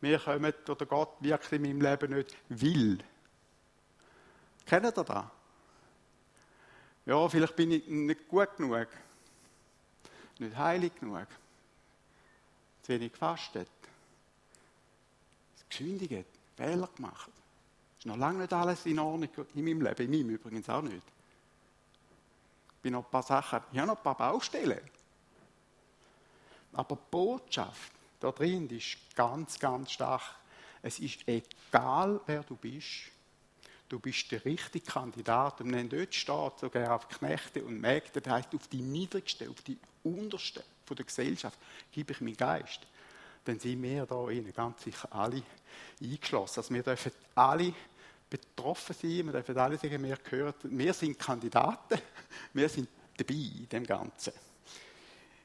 wir kommen oder Gott wirkt in meinem Leben nicht will. Kennt ihr das? Ja, vielleicht bin ich nicht gut genug, nicht heilig genug, zu wenig gefastet, gesündigt, Fehler gemacht. Ist noch lange nicht alles in Ordnung in meinem Leben, in meinem übrigens auch nicht. Ich bin noch ein paar Sachen, ich habe noch ein paar Baustellen. Aber die Botschaft da drin ist ganz, ganz stark. Es ist egal, wer du bist. Du bist der richtige Kandidat. Und wenn dort steht, sogar auf Knechte und Mägde, das heißt auf die niedrigste, auf die unterste von der Gesellschaft, gebe ich meinen Geist. Dann sind wir da innen ganz sicher alle eingeschlossen. Also wir dürfen alle betroffen sein, wir dürfen alle sagen, wir gehören, wir sind Kandidaten, wir sind dabei in dem Ganzen.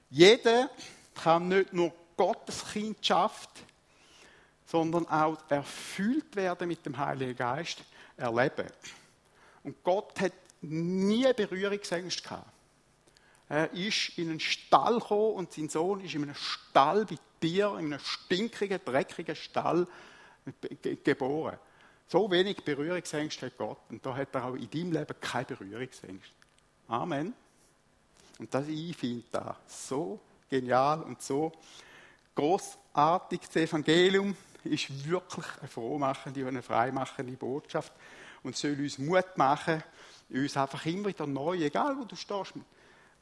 Jeder kann nicht nur Gottes Kindschaft, sondern auch erfüllt werden mit dem Heiligen Geist erleben. Und Gott hat nie Berührungsängste gehabt. Er ist in einen Stall gekommen und sein Sohn ist in einem Stall bei dir, in einem stinkigen, dreckigen Stall geboren. So wenig Berührungsängste hat Gott. Und da hat er auch in deinem Leben keine Berührungsängste. Amen. Und das ich finde da so genial und so großartig. Das Evangelium ist wirklich eine frohmachende und eine freimachende Botschaft und soll uns Mut machen, uns einfach immer wieder neu, egal wo du stehst,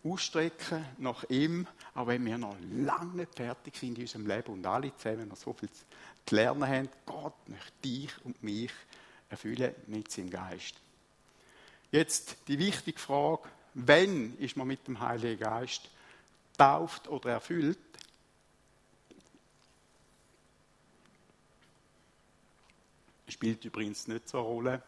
ausstrecken nach ihm, auch wenn wir noch lange nicht fertig sind in unserem Leben und alle zusammen noch so viel zu lernen haben. Gott möchte dich und mich erfüllen mit seinem Geist. Jetzt die wichtige Frage, wenn ist man mit dem Heiligen Geist tauft oder erfüllt? Spielt übrigens nicht so eine Rolle,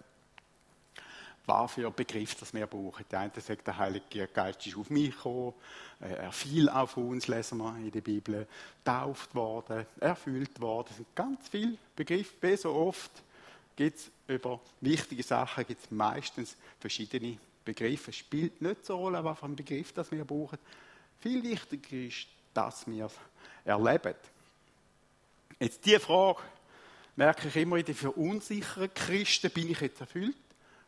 was für Begriff das wir brauchen. Der eine sagt, der Heilige Geist ist auf mich gekommen, äh, er fiel auf uns, lesen wir in der Bibel, tauft worden, erfüllt worden. Es sind ganz viele Begriffe, wie so oft gibt es über wichtige Sachen gibt's meistens verschiedene Begriffe. Es spielt nicht so eine Rolle, was für ein Begriff das wir brauchen. Viel wichtiger ist, dass wir es erleben. Jetzt diese Frage merke ich immer in den verunsicherten Christen, bin ich jetzt erfüllt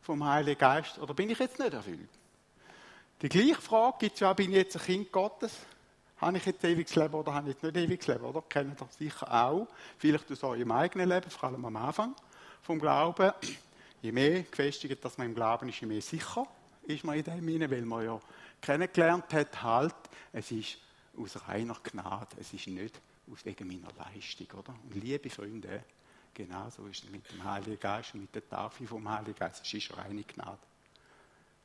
vom Heiligen Geist oder bin ich jetzt nicht erfüllt? Die gleiche Frage gibt es ja, bin ich jetzt ein Kind Gottes? Habe ich jetzt ewiges Leben oder habe ich jetzt nicht ewiges Leben? Oder? Kennt ihr sicher auch. Vielleicht aus eurem eigenen Leben, vor allem am Anfang vom Glauben. Je mehr gefestigt dass man im Glauben ist, je mehr sicher ist man in dem hinein, weil man ja kennengelernt hat, halt, es ist aus reiner Gnade, es ist nicht aus wegen meiner Leistung, oder? Und liebe Freunde, genau so ist es mit dem Heiligen Geist und mit der Tafel vom Heiligen Geist, es ist reine Gnade.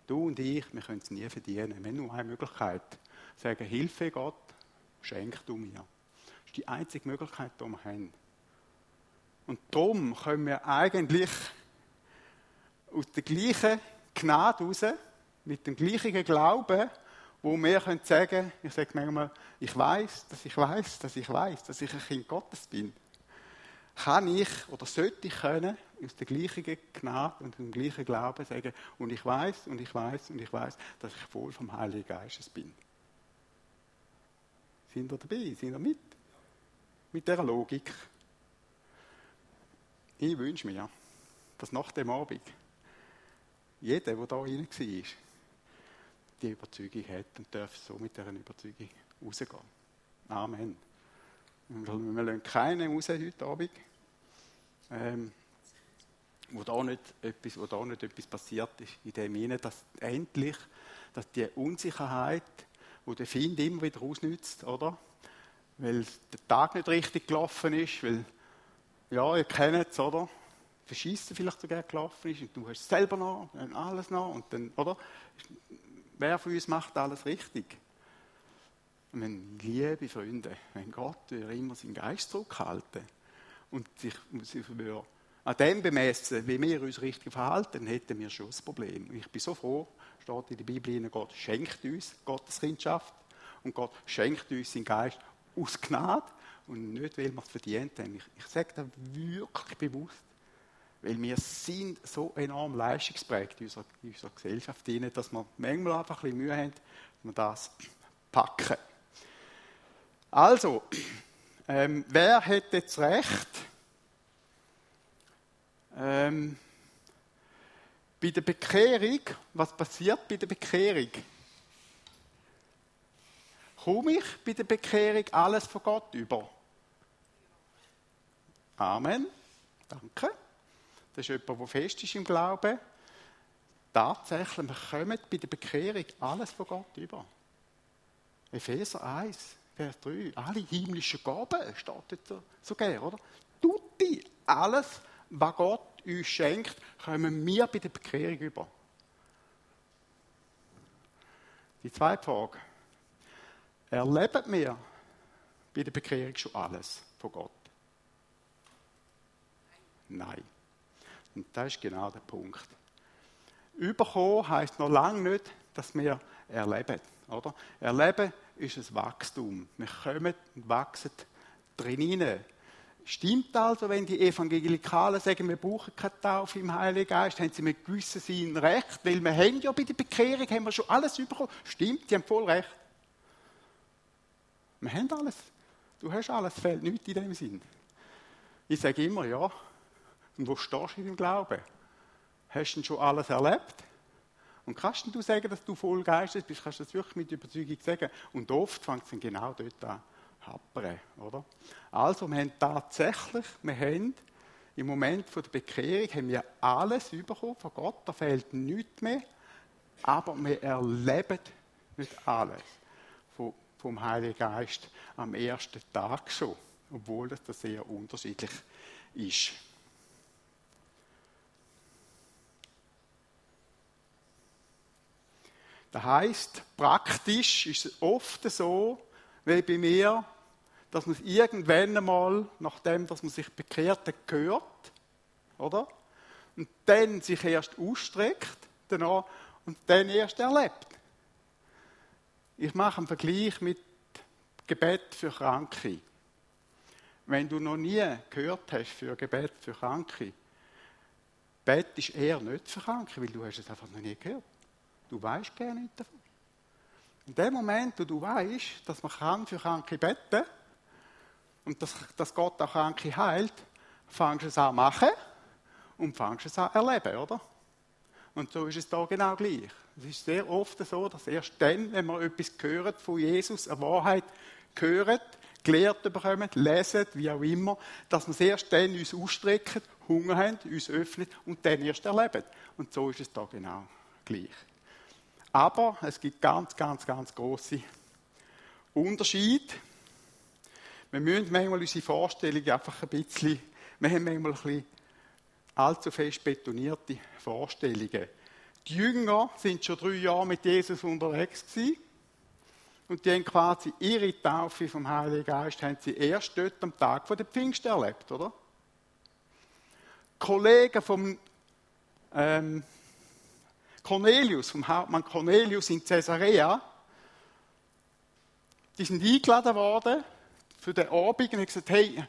Du und ich, wir können es nie verdienen. Wir haben nur eine Möglichkeit. Sagen, Hilfe Gott, schenk du mir. Das ist die einzige Möglichkeit, die wir haben. Und darum können wir eigentlich aus der gleichen Gnade raus, mit dem gleichen Glauben, wo wir können sagen, ich sage manchmal, ich weiß, dass ich weiß, dass ich weiß, dass ich ein Kind Gottes bin, kann ich oder sollte ich können aus der gleichen Gnade und dem gleichen Glauben sagen, und ich weiß und ich weiß und ich weiß, dass ich voll vom Heiligen Geistes bin. Sind ihr dabei? Sind ihr mit? Mit dieser Logik. Ich wünsche mir, dass nach dem Abend jeder, der da rein war, die Überzeugung hat und darf so mit dieser Überzeugung rausgehen. Amen. Wir lassen keinen raus heute Abend, ähm, wo, da nicht etwas, wo da nicht etwas passiert ist, in dem Sinne, dass endlich dass die Unsicherheit, die der Find immer wieder ausnützt, oder? Weil der Tag nicht richtig gelaufen ist, weil, ja, ihr kennt es, oder? Verschießen vielleicht sogar gelaufen ist und du hast es selber noch und alles noch und dann, oder? Wer von uns macht alles richtig? Wenn, liebe Freunde, wenn Gott immer seinen Geist zurückhalten und sich, an dem bemessen, wie wir uns richtig verhalten, hätten wir schon das Problem. Ich bin so froh, steht in der Bibel, Gott schenkt uns Gottes Kindschaft und Gott schenkt uns seinen Geist aus Gnade und nicht, weil wir es verdient haben. Ich, ich sage das wirklich bewusst, weil wir sind so enorm leistungsprägt in unserer, in unserer Gesellschaft, dass wir manchmal einfach ein bisschen Mühe haben, dass wir das packen. Also, ähm, wer hätte jetzt recht? Ähm, bei der Bekehrung, was passiert bei der Bekehrung? Komme ich bei der Bekehrung alles von Gott über? Amen. Danke. Das ist jemand, der fest ist im Glauben. Tatsächlich, wir kommen bei der Bekehrung alles von Gott über. Epheser 1. Vers 3, alle himmlischen Gaben, steht dort sogar, oder? Tutti, alles, was Gott uns schenkt, kommen wir bei der Bekehrung über. Die zweite Frage. Erleben wir bei der Bekehrung schon alles von Gott? Nein. Und das ist genau der Punkt. Überkommen heisst noch lange nicht, dass wir erleben. Oder? Erleben ist ein Wachstum. Wir kommen und wachsen drin Stimmt also, wenn die Evangelikalen sagen, wir brauchen keine Taufe im Heiligen Geist, haben sie mit gewissen Sinn recht, weil wir haben ja bei der Bekehrung haben wir schon alles bekommen. Stimmt, die haben voll recht. Wir haben alles. Du hast alles, fehlt nichts in dem Sinn. Ich sage immer, ja. Und wo stehst du in dem Glauben? Hast du denn schon alles erlebt? Und kannst du sagen, dass du voll Geistes bist, kannst du das wirklich mit Überzeugung sagen. Und oft fängt es dann genau dort an. happern, oder? Also, wir haben tatsächlich, wir haben im Moment der Bekehrung haben wir alles bekommen von Gott, da fehlt nichts mehr, aber wir erleben nicht alles vom, vom Heiligen Geist am ersten Tag schon, obwohl das sehr unterschiedlich ist. Das heißt, praktisch ist es oft so, wie bei mir, dass man es irgendwann einmal, nachdem dass man sich bekehrt hat, gehört, oder? Und dann sich erst ausstreckt danach, und dann erst erlebt. Ich mache einen Vergleich mit Gebet für Kranke. Wenn du noch nie gehört hast für Gebet für Kranke, Bet ist eher nicht für Kranke, weil du hast es einfach noch nie gehört. Du weißt gar nicht davon. In dem Moment, wo du weißt, dass man kann für Kranke beten und dass, dass Gott auch Kranke heilt, fangst du es an machen und fangst es an erleben, oder? Und so ist es da genau gleich. Es ist sehr oft so, dass erst dann, wenn wir etwas hören von Jesus, eine Wahrheit hören, gelehrt bekommen, lesen, wie auch immer, dass wir es erst dann uns ausstrecken, Hunger haben, uns öffnen und dann erst erleben. Und so ist es da genau gleich. Aber es gibt ganz, ganz, ganz große Unterschiede. Wir müssen manchmal unsere Vorstellungen einfach ein bisschen, wir haben manchmal ein bisschen allzu fest betonierte Vorstellungen. Die Jünger sind schon drei Jahre mit Jesus unterwegs gewesen. Und die haben quasi ihre Taufe vom Heiligen Geist haben sie erst dort am Tag der Pfingst erlebt, oder? Kollegen vom ähm, Cornelius, vom Hauptmann Cornelius in Caesarea, die sind eingeladen worden für den Abend und haben gesagt, hey,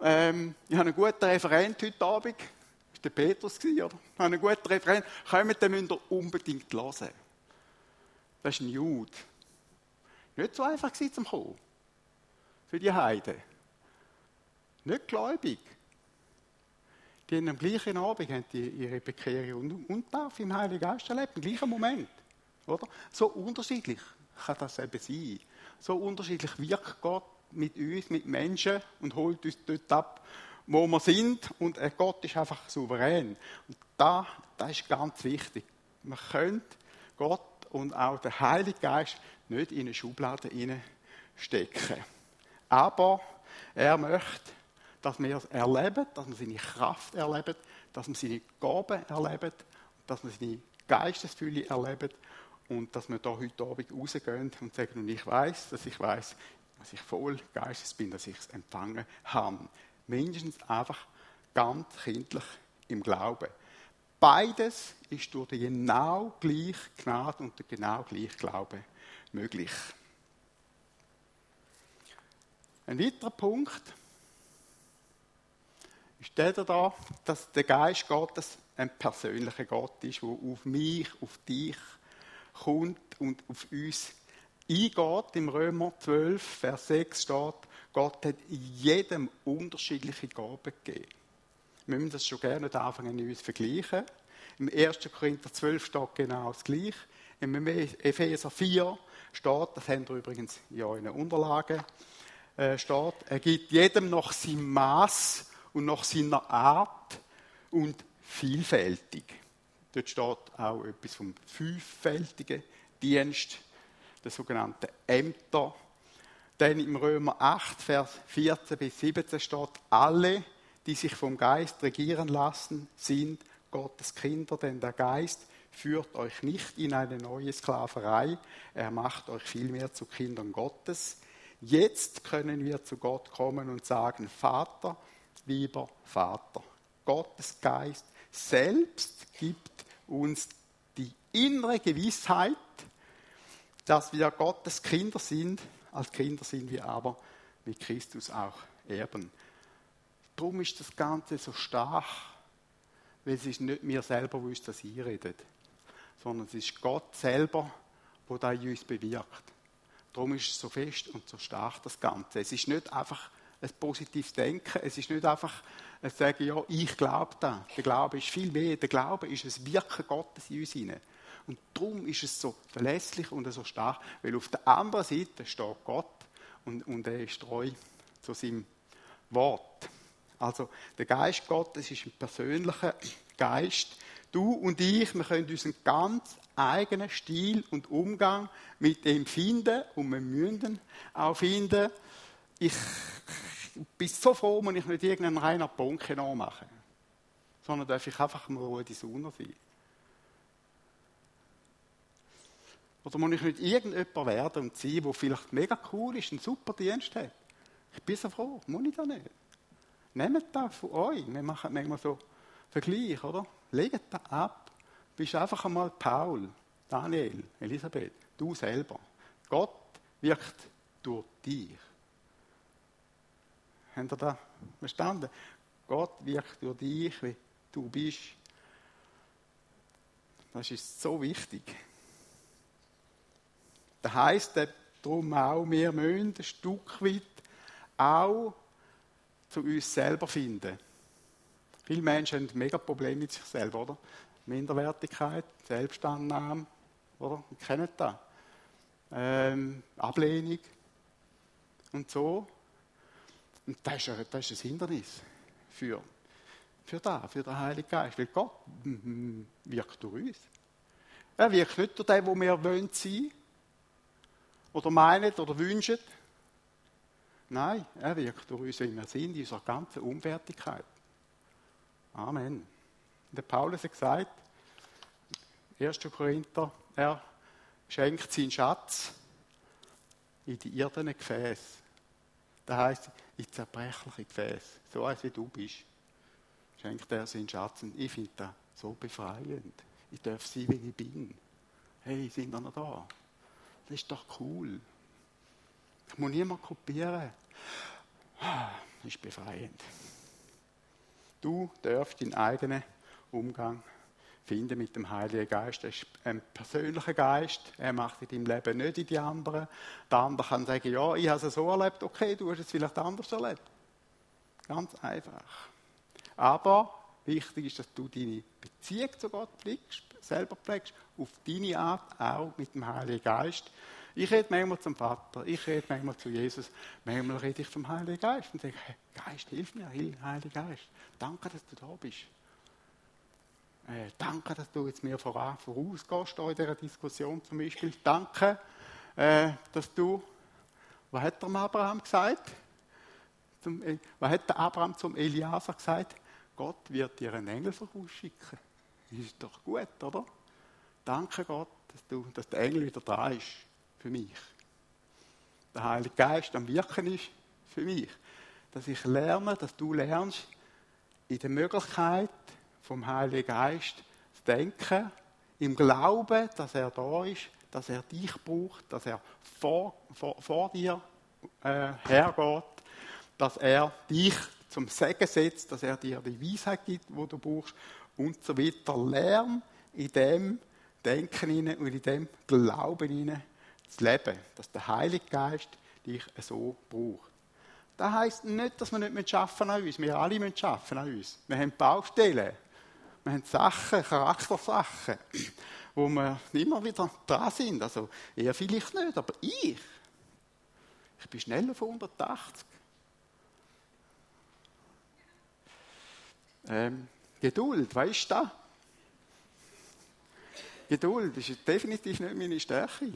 ähm, ich habe einen guten Referent heute Abend. Das war der Petrus, oder? Ich habe einen guten Referent. Kommt, den müsst ihr unbedingt hören. Das ist ein Jude. Nicht so einfach zum Kommen. Für die Heiden. Nicht gläubig die haben am gleichen Abend haben die ihre Bekehrung und, und Taufe im Heiligen Geist erlebt, im gleichen Moment. Oder? So unterschiedlich kann das eben sein. So unterschiedlich wirkt Gott mit uns, mit Menschen und holt uns dort ab, wo wir sind. Und Gott ist einfach souverän. Und da, das ist ganz wichtig. Man könnte Gott und auch den Heiligen Geist nicht in eine Schublade stecken. Aber er möchte dass wir es erleben, dass wir seine Kraft erleben, dass wir seine Gaben erleben, dass wir seine Geistesfülle erleben und dass wir da heute Abend rausgehen und sagen, und ich weiß, dass ich weiß, dass ich voll Geistes bin, dass ich es empfangen habe. Mindestens einfach ganz kindlich im Glauben. Beides ist durch den genau gleichen Gnade und den genau gleichen Glauben möglich. Ein weiterer Punkt, ist der da, dass der Geist Gottes ein persönlicher Gott ist, der auf mich, auf dich kommt und auf uns eingeht. Im Römer 12, Vers 6 steht, Gott hat jedem unterschiedliche Gaben gegeben. Wir müssen das schon gerne anfangen, in uns vergleichen. Im 1. Korinther 12 steht genau das Gleiche. Im Epheser 4 steht, das haben wir übrigens ja in den Unterlagen, äh, steht, er gibt jedem noch sein Maß und nach seiner Art und vielfältig. Dort steht auch etwas vom fünffältigen Dienst, der sogenannten Ämter. Dann im Römer 8, Vers 14 bis 17 steht, alle, die sich vom Geist regieren lassen, sind Gottes Kinder, denn der Geist führt euch nicht in eine neue Sklaverei, er macht euch vielmehr zu Kindern Gottes. Jetzt können wir zu Gott kommen und sagen, Vater, lieber Vater. Gottes Geist selbst gibt uns die innere Gewissheit, dass wir Gottes Kinder sind. Als Kinder sind wir aber mit Christus auch Erben. Darum ist das Ganze so stark, weil es ist nicht mir selber, wo uns das einredet, sondern es ist Gott selber, wo da uns bewirkt. Darum ist es so fest und so stark, das Ganze. Es ist nicht einfach ein positives Denken. Es ist nicht einfach ein Sagen, ja, ich glaube da. Der Glaube ist viel mehr. Der Glaube ist das Wirken Gottes in uns hinein. Und darum ist es so verlässlich und so stark, weil auf der anderen Seite steht Gott und, und er ist treu zu seinem Wort. Also der Geist Gottes ist ein persönlicher Geist. Du und ich, wir können unseren ganz eigenen Stil und Umgang mit dem finden und wir müssen auch finden. Ich bin so froh, wenn ich nicht irgendeinen reiner Bonke nachmache, sondern darf ich einfach mal Ruhe die Sonne sein. Oder muss ich nicht irgendjemand werden und sein, der vielleicht mega cool ist, einen super Dienst hat? Ich bin so froh, muss ich das nicht. Nehmt das von euch. Wir machen manchmal so Vergleich, oder? Legt das ab. Du bist einfach einmal Paul, Daniel, Elisabeth, du selber. Gott wirkt durch dich. Habt ihr das verstanden? Gott wirkt durch dich, wie du bist. Das ist so wichtig. Das heisst darum auch, wir müssen ein Stück weit auch zu uns selber finden. Viele Menschen haben mega Probleme mit sich selber, oder? Minderwertigkeit, Selbstannahme, oder? Wir kennen das. Ähm, Ablehnung und so. Und das ist, ein, das ist ein Hindernis für, für das, für den Heiligen Geist. Weil Gott wirkt durch uns. Er wirkt nicht durch den, wo wir wollen sein oder meinen oder wünschen. Nein, er wirkt durch uns, wie wir sind, in unserer ganzen Unfertigkeit. Amen. Der Paulus hat gesagt, 1. Korinther, er schenkt seinen Schatz in die irdenen Gefäße. Das heisst, in zerbrechliche Gefäße, so als wie du bist, schenkt er seinen Schatz. Und ich finde das so befreiend. Ich darf sein, wie ich bin. Hey, sind wir noch da? Das ist doch cool. Ich muss niemand kopieren. Das ist befreiend. Du darfst deinen eigenen Umgang finden mit dem Heiligen Geist. Er ist ein persönlicher Geist. Er macht in deinem Leben nicht in die anderen. Der andere kann sagen, ja, ich habe es so erlebt, okay, du hast es vielleicht anders erlebt. Ganz einfach. Aber wichtig ist, dass du deine Beziehung zu Gott pflegst, selber pflegst, auf deine Art, auch mit dem Heiligen Geist. Ich rede manchmal zum Vater, ich rede manchmal zu Jesus, manchmal rede ich zum Heiligen Geist und sage, hey, Geist, hilf mir, Heiliger Geist. Danke, dass du da bist. Äh, danke, dass du jetzt mir voran, vorausgehst in dieser Diskussion zum Beispiel. Danke, äh, dass du, was hat der Abraham gesagt? Zum, äh, was hat der Abraham zum Eliaser gesagt? Gott wird dir einen Engel vorausschicken. Ist doch gut, oder? Danke Gott, dass, du, dass der Engel wieder da ist für mich. Der Heilige Geist am Wirken ist für mich. Dass ich lerne, dass du lernst, in der Möglichkeit vom Heiligen Geist zu denken, im Glauben, dass er da ist, dass er dich braucht, dass er vor, vor, vor dir äh, hergeht, dass er dich zum Segen setzt, dass er dir die Weisheit gibt, wo du brauchst und so weiter. Lern in dem Denken und in dem Glauben zu leben, dass der Heilige Geist dich so braucht. Das heisst nicht, dass wir nicht arbeiten an uns. Wir alle müssen arbeiten an uns. Wir haben Baustellen. Wir haben Sachen, Charaktersachen, wo wir immer wieder dran sind. Also, er vielleicht nicht, aber ich. Ich bin schnell auf 180. Ähm, Geduld, weißt du das? Geduld ist definitiv nicht meine Stärke.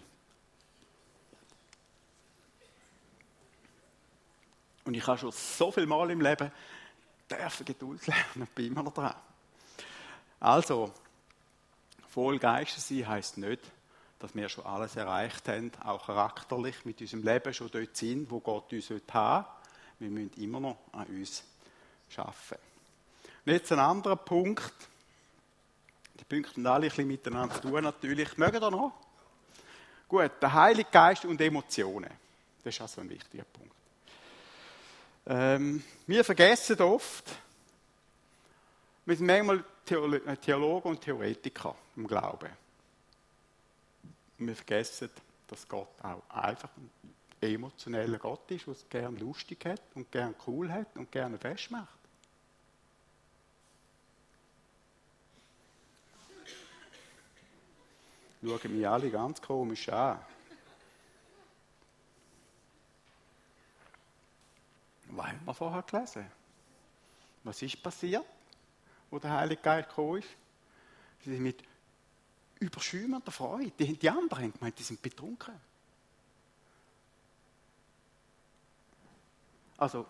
Und ich habe schon so viel Mal im Leben dürfen Geduld lernen, bin immer noch dran. Also, voll Geistes sein heisst nicht, dass wir schon alles erreicht haben, auch charakterlich mit unserem Leben schon dort sind, wo Gott uns haben will. Wir müssen immer noch an uns arbeiten. Und jetzt ein anderer Punkt. Die Punkte sind alle ein bisschen miteinander zu tun natürlich. Mögen ihr noch? Gut, der Heilige Geist und Emotionen. Das ist also ein wichtiger Punkt. Ähm, wir vergessen oft, wir sind manchmal Theologen und Theoretiker im Glauben. Wir vergessen, dass Gott auch einfach ein emotioneller Gott ist, der es gerne lustig hat und gerne cool hat und gerne fest macht. Schauen mich alle ganz komisch an. vorher gelesen. Was ist passiert, wo der Heilige Geist gekommen ist? Sie sind mit überschäumender Freude. Die, die anderen haben gemeint, die sind betrunken. Also,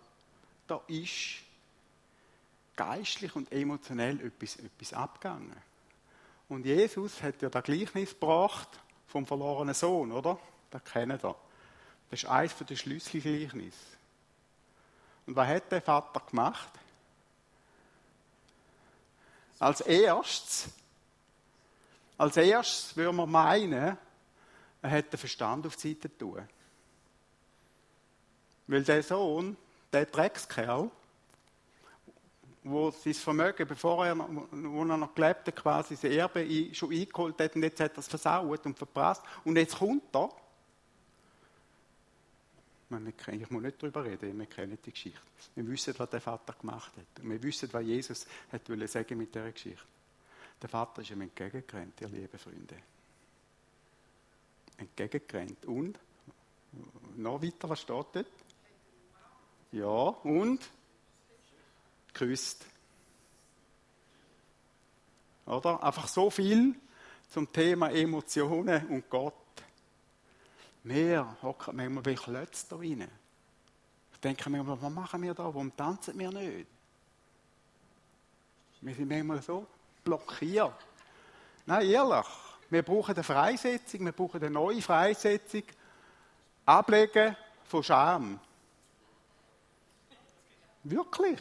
da ist geistlich und emotionell etwas, etwas abgegangen. Und Jesus hat ja das Gleichnis gebracht vom verlorenen Sohn, oder? Das kennen wir. Das ist eines der Schlüsselgleichnisse. Und was hat der Vater gemacht? Als erstes, als erstes würde man meinen, er hätte den Verstand auf die Seite tun. Weil der Sohn, der Dreckskerl, wo sein Vermögen, bevor er wo er noch gelebt hat, quasi sein Erbe schon eingeholt hat und jetzt hat er es versaut und verprasst. Und jetzt kommt er. Ich muss nicht darüber reden, wir kennen die Geschichte. Wir wissen, was der Vater gemacht hat. Und wir wissen, was Jesus hat sagen mit dieser Geschichte. Der Vater ist ihm entgegengerannt, ihr lieben Freunde. Entgegengerannt. Und? Noch weiter, was steht dort? Ja, und? geküsst. Oder? Einfach so viel zum Thema Emotionen und Gott. Wir hocken manchmal wie Klötze da rein. Ich denke mir, was machen wir da? Warum tanzen wir nicht? Wir sind manchmal so blockiert. Nein, ehrlich. Wir brauchen eine Freisetzung, wir brauchen eine neue Freisetzung. Ablegen von Scham. Wirklich.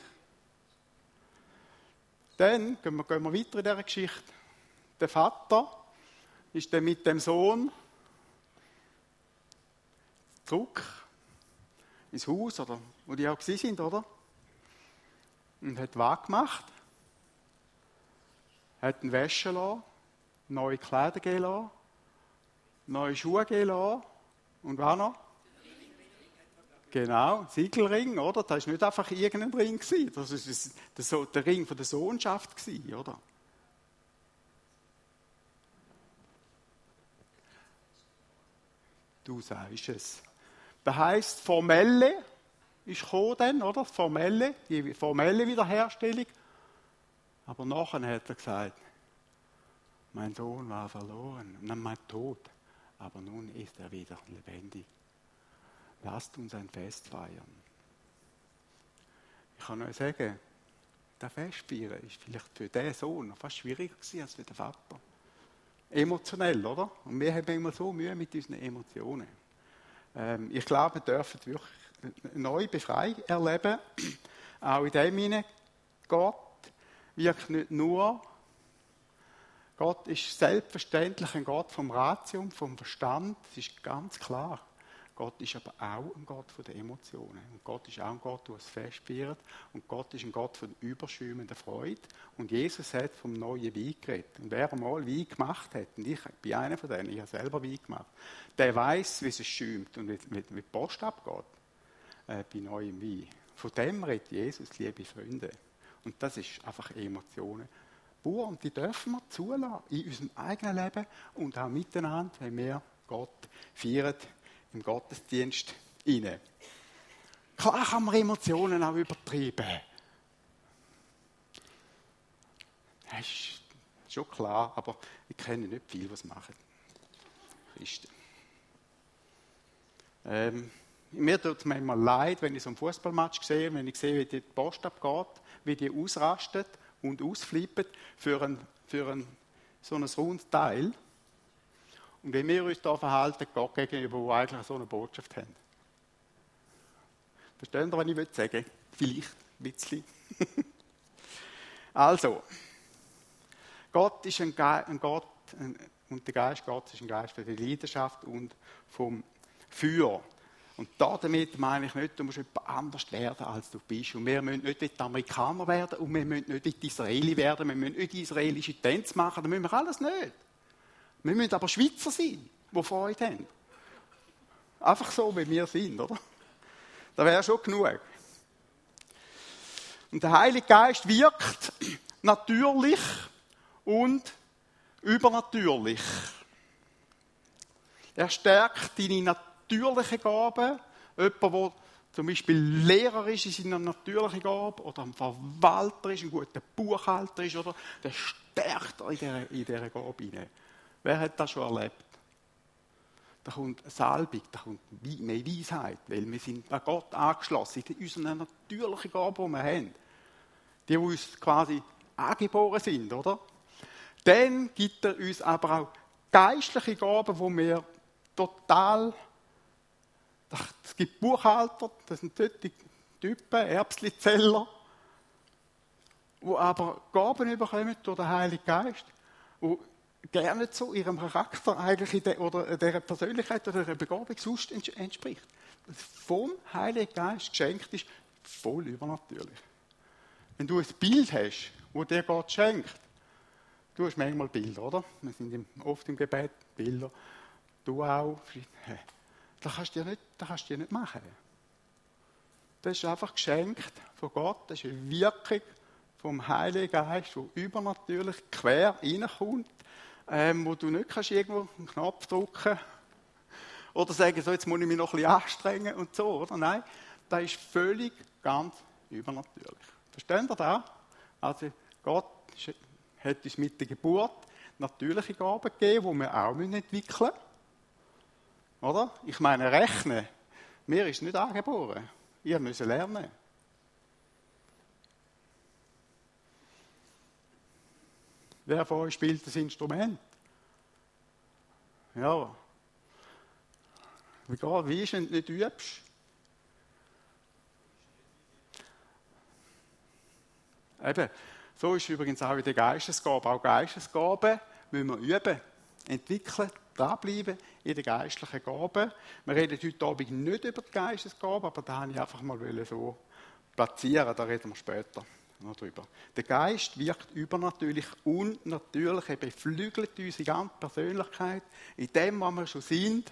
Dann gehen wir, gehen wir weiter in dieser Geschichte. Der Vater ist dann mit dem Sohn zurück ins Haus, oder wo die auch sind, oder? Und hat was gemacht? Hat ihn waschen lassen, neue Kleider gehen lassen, neue Schuhe gehen lassen und was noch? Genau, Siegelring, oder? Das war nicht einfach irgendein Ring. Das war der Ring der Sohnschaft, oder? Du sagst es. Das heisst, formelle ist gekommen oder? Formelle, die formelle Wiederherstellung. Aber nachher hat er gesagt, mein Sohn war verloren, nein, mein Tod. Aber nun ist er wieder lebendig. Lasst uns ein Fest feiern. Ich kann euch sagen, das Festfeiern ist vielleicht für den Sohn fast schwieriger gewesen als für den Vater. Emotionell, oder? Und wir haben immer so Mühe mit unseren Emotionen. Ähm, ich glaube, wir dürfen wirklich neue Befreiung erleben. Auch in dem Sinne, Gott wirkt nicht nur, Gott ist selbstverständlich ein Gott vom Ratium, vom Verstand, das ist ganz klar. Gott ist aber auch ein Gott der Emotionen. Und Gott ist auch ein Gott, der es festfeiert. Und Gott ist ein Gott von überschäumender Freude. Und Jesus hat vom neuen Wein geredet. Und wer einmal Wein gemacht hat, und ich bin einer von denen, ich habe selber Wein gemacht, der weiß, wie es schäumt und wie, die Post abgeht äh, bei neuem Wein. Von dem redet Jesus, liebe Freunde. Und das ist einfach Emotionen. Und die dürfen wir zulassen in unserem eigenen Leben und auch miteinander, wenn wir Gott feiern im Gottesdienst rein. Klar kann man Emotionen auch übertreiben. Das ist schon klar, aber ich kenne nicht viel, was machen. Christen. Ähm, mir tut es manchmal leid, wenn ich so einen Fußballmatch sehe, wenn ich sehe, wie die Post abgeht, wie die ausrastet und ausflippen für ein, für ein, so ein rundes Teil. Und wie wir uns da verhalten, Gott gegenüber, wo eigentlich so eine Botschaft haben. Verstehen Sie, was ich sagen will? Vielleicht ein bisschen. (laughs) also, Gott ist ein, Ge ein Gott, ein, und der Geist Gottes ist ein Geist für die Leidenschaft und vom Feuer. Und damit meine ich nicht, du musst jemand anders werden, als du bist. Und wir müssen nicht die Amerikaner werden und wir müssen nicht die Israeli werden, wir müssen nicht israelische Tänze machen, das müssen wir alles nicht. Wir müssen aber Schweizer sein, die Freude haben. Einfach so, wie wir sind, oder? Das wäre schon genug. Und der Heilige Geist wirkt natürlich und übernatürlich. Er stärkt deine natürlichen Gaben. Jemand, der zum Beispiel Lehrer ist in seiner natürlichen Gabe oder ein Verwalter ist, ein guter Buchhalter ist, oder der stärkt dieser, in dieser Gabe hinein. Wer hat das schon erlebt? Da kommt Salbung, da kommt mehr Weisheit, weil wir sind an Gott angeschlossen, in unserer natürlichen Gabe, die wir haben. Die, die uns quasi angeboren sind, oder? Dann gibt er uns aber auch geistliche Gaben, wo wir total. Es gibt Buchhalter, das sind solche Typen, Erbslizeller, die aber Gaben bekommen durch den Heiligen Geist, die gerne zu ihrem Charakter eigentlich de, oder der Persönlichkeit oder der Begabung sonst entspricht. Vom Heiligen Geist geschenkt ist, voll übernatürlich. Wenn du ein Bild hast, wo dir Gott schenkt, du hast manchmal Bilder, oder? Wir sind oft im Gebet Bilder. Du auch. Das kannst du dir nicht, das kannst du dir nicht machen. Das ist einfach geschenkt von Gott. Das ist eine Wirkung vom Heiligen Geist, wo übernatürlich quer reinkommt ähm, wo du nicht kannst irgendwo einen Knopf drücken oder sagen, so, jetzt muss ich mich noch ein bisschen anstrengen und so, oder? Nein, das ist völlig ganz übernatürlich. Versteht ihr das? Also Gott hat uns mit der Geburt natürliche Gaben gegeben, die wir auch entwickeln müssen. Oder? Ich meine, rechnen. Mir ist nicht angeboren. Ihr müsst lernen. Wer von euch spielt das Instrument? Ja. Wie, geht, wie ist, wenn nicht übst? Eben, so ist übrigens auch in der Geistesgabe. Auch Geistesgaben müssen wir üben, entwickeln, dranbleiben in der geistlichen Gabe. Wir reden heute Abend nicht über die Geistesgabe, aber da wollte ich einfach mal so platzieren, da reden wir später noch drüber. Der Geist wirkt übernatürlich und natürlich, er beflügelt unsere ganze Persönlichkeit in dem, was wir schon sind,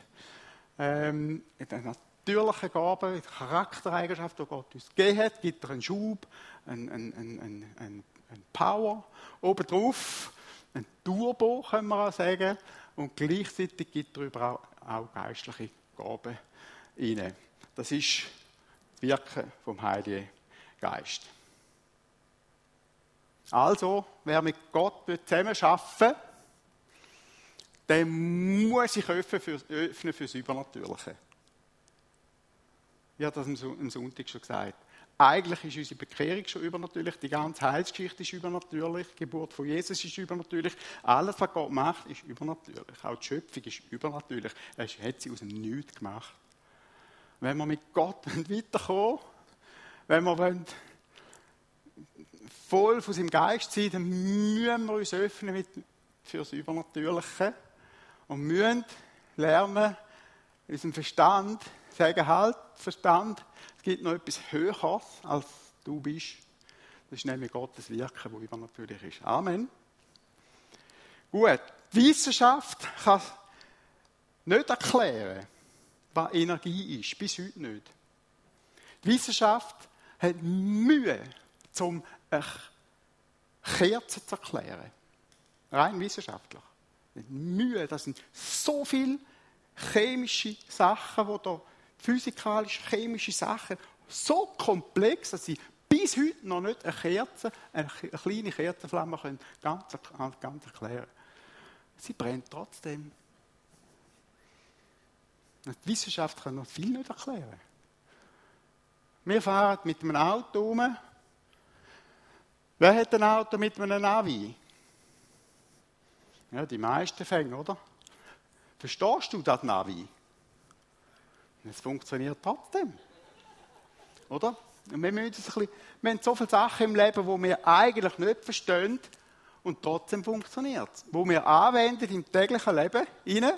ähm, in den natürlichen Gaben, in der Charaktereigenschaft, die Gott uns gegeben hat, gibt er einen Schub, einen, einen, einen, einen, Power obendrauf, ein Turbo, können wir auch sagen, und gleichzeitig gibt er auch, auch geistliche Gaben. Das ist das Wirken vom Heiligen Geist. Also, wer mit Gott zusammenarbeiten will, der muss sich öffnen für, öffnen für das Übernatürliche. Ich habe das am Sonntag schon gesagt. Eigentlich ist unsere Bekehrung schon übernatürlich, die ganze Heilsgeschichte ist übernatürlich, die Geburt von Jesus ist übernatürlich, alles, was Gott macht, ist übernatürlich. Auch die Schöpfung ist übernatürlich. Er hat sie aus dem Nichts gemacht. Wenn wir mit Gott (laughs) weiterkommen wenn wir voll von seinem Geist sein, dann müssen wir uns öffnen mit, für das Übernatürliche und müssen lernen, in unserem Verstand, sagen halt, Verstand, es gibt noch etwas Höheres, als du bist. Das ist nämlich Gottes Wirken, das übernatürlich ist. Amen. Gut, die Wissenschaft kann nicht erklären, was Energie ist, bis heute nicht. Die Wissenschaft hat Mühe, um eine Kerze zu erklären. Rein wissenschaftlich. Mühe, das sind so viele chemische Sachen, die da, physikalisch chemische Sachen, so komplex, dass sie bis heute noch nicht eine Kerze, eine kleine Kerzenflamme können ganz, ganz erklären Sie brennt trotzdem. Die Wissenschaft kann noch viel nicht erklären. Wir fahren mit einem Auto um, Wer hat ein Auto mit einem Navi? Ja, die meisten fängen, oder? Verstehst du das Navi? Es funktioniert trotzdem. Oder? Und wir, müssen bisschen, wir haben so viele Sachen im Leben, die wir eigentlich nicht verstehen und trotzdem funktioniert. Wo wir anwenden im täglichen Leben, rein,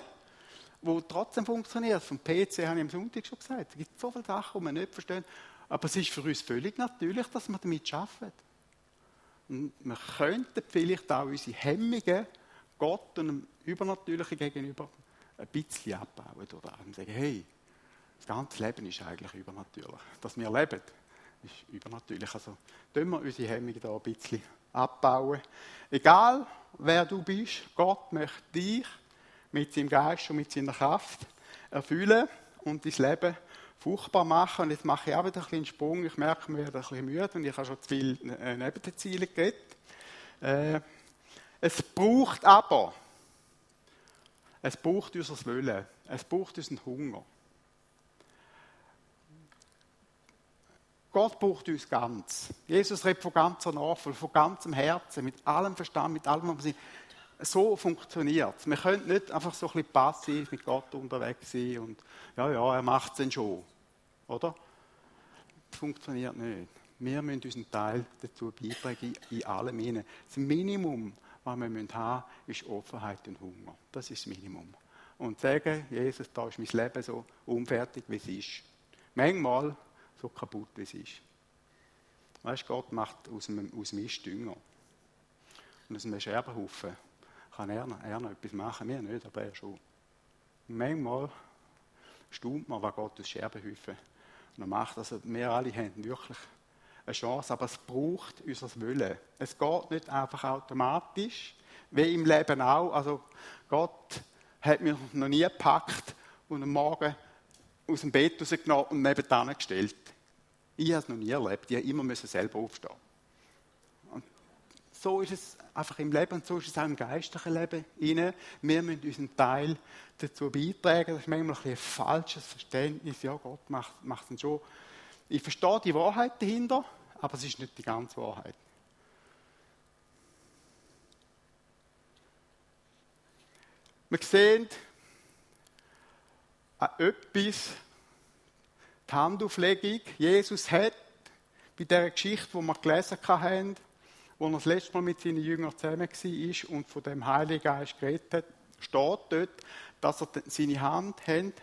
wo trotzdem funktioniert. Vom PC habe ich am Sonntag schon gesagt. Es gibt so viele Sachen, die wir nicht verstehen. Aber es ist für uns völlig natürlich, dass wir damit arbeiten. Und wir könnten vielleicht auch unsere Hemmungen Gott und dem Übernatürlichen gegenüber ein bisschen abbauen. Oder sagen, hey, das ganze Leben ist eigentlich übernatürlich. Dass wir leben, ist übernatürlich. Also tun wir unsere Hemmungen da ein bisschen abbauen. Egal, wer du bist, Gott möchte dich mit seinem Geist und mit seiner Kraft erfüllen und dein Leben furchtbar machen. Und jetzt mache ich auch wieder ein bisschen einen Sprung. Ich merke, mir werde ein bisschen müde und ich habe schon zu viel äh, neben den Zielen geredet. Äh, es braucht aber, es braucht unser Willen, es braucht unseren Hunger. Gott braucht uns ganz. Jesus redet von ganzer Nachfolge, von ganzem Herzen, mit allem Verstand, mit allem, was wir sind. So funktioniert es. Wir können nicht einfach so ein bisschen passiv mit Gott unterwegs sein und ja, ja, er macht es dann schon. Oder? Das funktioniert nicht. Wir müssen unseren Teil dazu beitragen, in allem hinein. Das Minimum, was wir haben müssen ist Offenheit und Hunger. Das ist das Minimum. Und sagen, Jesus, da ist mein Leben so unfertig, wie es ist. Manchmal so kaputt, wie es ist. Weißt du, Gott macht aus, aus Mist Dünger. Und aus einem Scherbenhaufen kann er, er noch etwas machen. Wir nicht, aber er schon. Manchmal staunt man, was Gott aus Scherbenhaufen noch macht. Also wir alle haben wirklich eine Chance, aber es braucht unser Willen. Es geht nicht einfach automatisch, wie im Leben auch. Also Gott hat mich noch nie gepackt und am Morgen aus dem Bett rausgenommen und nebenan gestellt. Ich habe es noch nie erlebt. Ich immer müssen selber aufstehen. So ist es einfach im Leben und so ist es auch im geistlichen Leben. Wir müssen unseren Teil dazu beitragen. Das ist manchmal ein, ein falsches Verständnis. Ja, Gott macht, macht es schon. Ich verstehe die Wahrheit dahinter, aber es ist nicht die ganze Wahrheit. Wir sehen, an etwas, die Handauflegung. Jesus hat bei der Geschichte, die wir gelesen haben, wo er das letzte Mal mit seinen Jüngern zusammen war und von dem Heiligen Geist geredet hat, steht dort, dass er seine Hand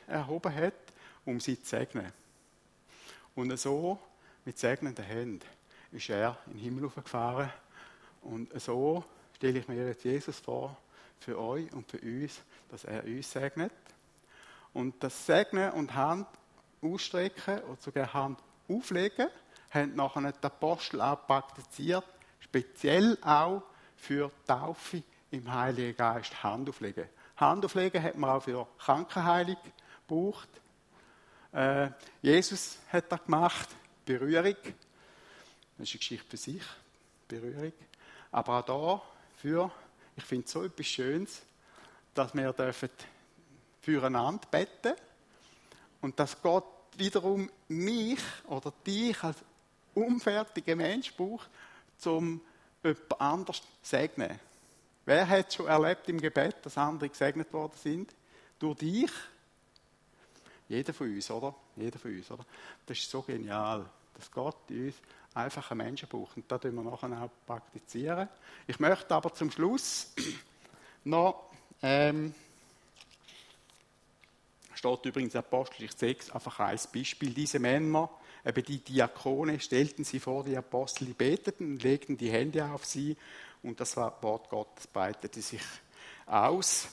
erhoben hat, um sie zu segnen. Und so, mit segnenden Händen, ist er in den Himmel gefahren. Und so stelle ich mir jetzt Jesus vor, für euch und für uns, dass er uns segnet und das Segnen und Hand ausstrecken oder sogar Hand auflegen, haben nachher die Apostel auch praktiziert, speziell auch für Taufe im Heiligen Geist Hand auflegen. Hand auflegen hat man auch für Krankenheilung gebraucht. Äh, Jesus hat das gemacht, Berührung. Das ist eine Geschichte für sich, Berührung. Aber auch da für, ich finde es so etwas Schönes, dass wir dürfen füreinander beten und dass Gott wiederum mich oder dich als unfertiger Mensch braucht, um jemand anders segnen. Wer hat schon erlebt im Gebet, dass andere gesegnet worden sind? Durch dich? Jeder von uns, oder? Jeder von uns, oder? Das ist so genial, dass Gott uns einfach einen Menschen braucht. Und das tun wir nachher auch praktizieren. Ich möchte aber zum Schluss (clears throat) noch ähm, steht übrigens Apostelgeschichte 6, einfach ein Beispiel. Diese Männer, eben die Diakone, stellten sie vor die Apostel, die beteten und legten die Hände auf sie und das Wort Gottes breitete sich aus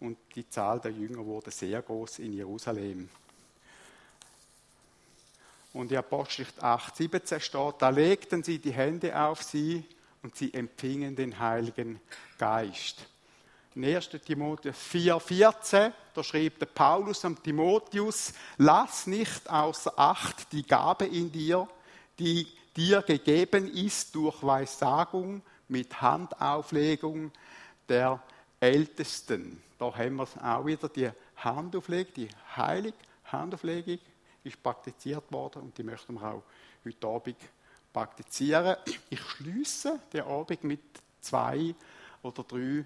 und die Zahl der Jünger wurde sehr groß in Jerusalem. Und in Apostelgeschichte 8, 17 steht, da legten sie die Hände auf sie und sie empfingen den Heiligen Geist. In 1. Timotheus 4,14, da schrieb der Paulus am Timotheus, lass nicht außer Acht die Gabe in dir, die dir gegeben ist durch Weissagung mit Handauflegung der Ältesten. Da haben wir auch wieder die Handauflegung, die heilige Handauflegung ist praktiziert worden und die möchten wir auch heute Abend praktizieren. Ich schließe den Abend mit zwei oder drei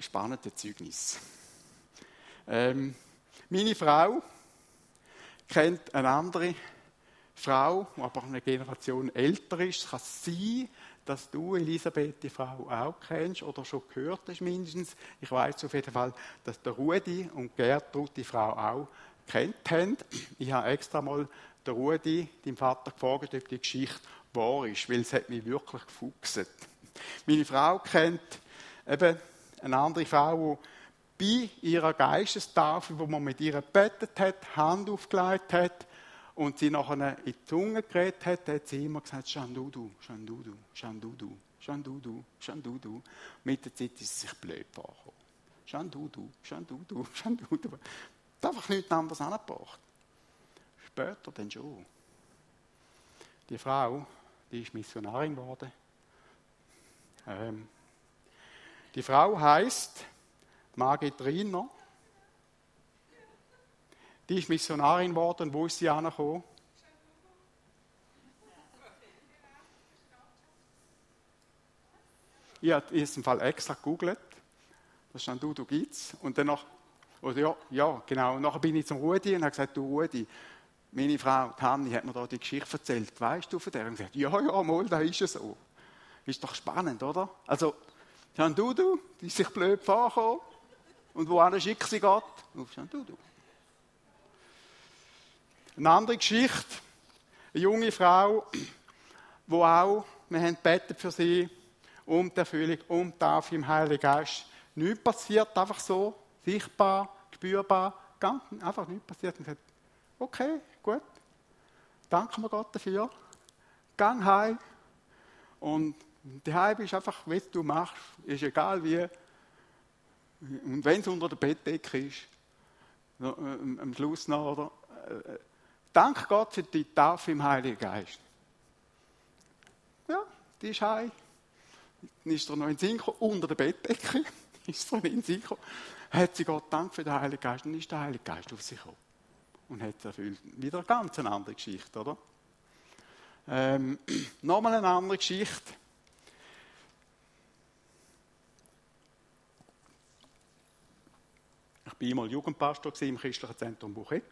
spannende Zeugnis. Ähm, meine Frau kennt eine andere Frau, die aber eine Generation älter ist. Es kann sein, dass du, Elisabeth, die Frau auch kennst oder schon gehört hast mindestens. Ich weiß auf jeden Fall, dass der Rudi und Gertrud die Frau auch kennt haben. Ich habe extra mal der Rudi, deinem Vater, gefragt, ob die Geschichte wahr ist, weil es hat mich wirklich gefuchset. Meine Frau kennt eben eine andere Frau, die bei ihrer Geistestafel, wo man mit ihr gebetet hat, Hand aufgelegt hat und sie nachher in die Zunge geredet hat, hat sie immer gesagt, Shandudu, Shandudu, Shandudu, Shandudu, Shandudu. Mit der Zeit ist sie sich blöd vorgekommen. Shandudu, Shandudu, Shandudu. (laughs) Das hat einfach nichts anderes angebracht. später dann schon. Die Frau, die ist Missionarin geworden. Ähm, die Frau heißt Margit Riener. Die ist Missionarin geworden. Wo ist sie angekommen? Ich habe in diesem Fall extra gegoogelt. Da stand du, du gibt's. Und dann noch, oder ja, ja, genau. Und nachher bin ich zum Rudi und habe gesagt, du Rudi, meine Frau Tanni hat mir da die Geschichte erzählt. Weißt du von der? Und gesagt, ja, ja, mal, da ist es so. Ist doch spannend, oder? Also, Jean die sich blöd vorgekommen. Und wohin schickt sie Gott? Auf Jean. Eine andere Geschichte. Eine junge Frau, die auch, wir haben gebetet für sie, um die Erfüllung, um die Taufe im Heiligen Geist. Nichts passiert, einfach so, sichtbar, spürbar, ganz, einfach nichts passiert. Und gesagt, okay, gut, danken wir Gott dafür. Gang heim. Und daheim ist einfach, was du machst, ist egal wie. Und wenn es unter der Bettdecke ist, äh, am Schluss noch, oder? Äh, dank Gott für die Taufe im Heiligen Geist. Ja, die ist heim. Dann ist er noch in Sinn unter der Bettdecke. (laughs) ist er in Sinn Hat sie Gott Dank für den Heiligen Geist. Dann ist der Heilige Geist auf sich gekommen. Und hat erfüllt. Wieder eine ganz andere Geschichte, oder? Ähm, (clears throat) Nochmal eine andere Geschichte. War einmal Jugendpastor im christlichen Zentrum Bucheck.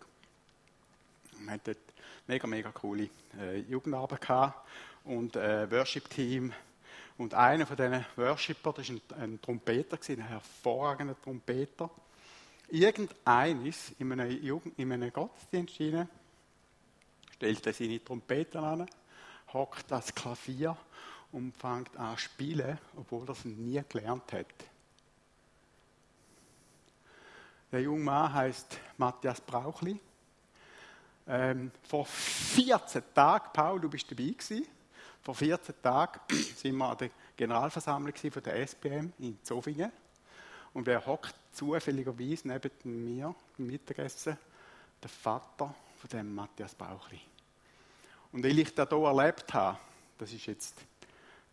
Wir hatten dort mega, mega coole äh, Jugendarbeit und äh, Worship-Team und einer von diesen Worshipper, das war ein, ein Trompeter, ein hervorragender Trompeter. Irgendeines in einem, Jugend, in einem Gottesdienst hinein, stellt er seine Trompete an, hockt das Klavier und fängt an zu spielen, obwohl er es nie gelernt hat. Der junge Mann heißt Matthias Brauchli. Ähm, vor 14 Tagen, Paul, du bist dabei gewesen, vor 14 Tagen (clears throat) sind wir an der Generalversammlung von der SPM in Zofingen. Und wer hockt zufälligerweise neben mir im Mittagessen? Der Vater von dem Matthias Bauchli. Und weil ich das hier erlebt habe, das ist jetzt,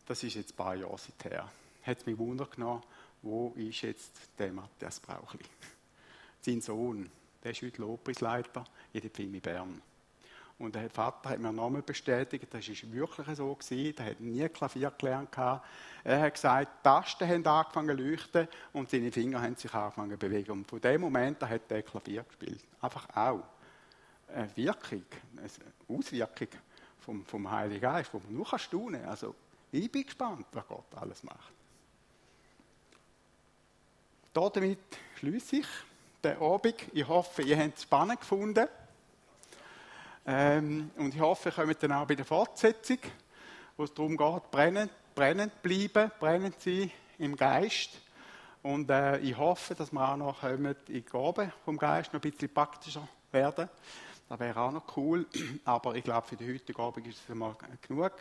das ist jetzt ein paar Jahre her, hat es mich Wunder genommen, wo ist jetzt der Matthias Bauchli? Sein Sohn, der ist heute Lobpreisleiter in der Pfimi Bern. Und der Vater hat mir nochmal bestätigt, das ist wirklich so gewesen. Der hat nie Klavier gelernt. Er hat gesagt, die Tasten haben angefangen zu leuchten und seine Finger haben sich angefangen zu bewegen. Und von dem Moment an hat er Klavier gespielt. Einfach auch. Eine Wirkung, eine Auswirkung vom, vom Heiligen Geist, wo man nur staunen kann. Also, ich bin gespannt, was Gott alles macht. Damit schließe ich den Abend. Ich hoffe, ihr habt es spannend gefunden. Ähm, und ich hoffe, ihr kommt dann auch bei der Fortsetzung, wo es darum geht, brennend, brennend bleiben, brennend sein im Geist. Und äh, ich hoffe, dass wir auch noch in die Gabe vom Geist noch ein bisschen praktischer werden. Das wäre auch noch cool. (clears throat) Aber ich glaube, für die heutige Abend ist es einmal genug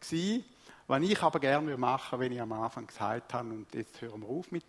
gewesen. Was ich aber gerne machen würde, wenn ich am Anfang gesagt habe, und jetzt hören wir auf mit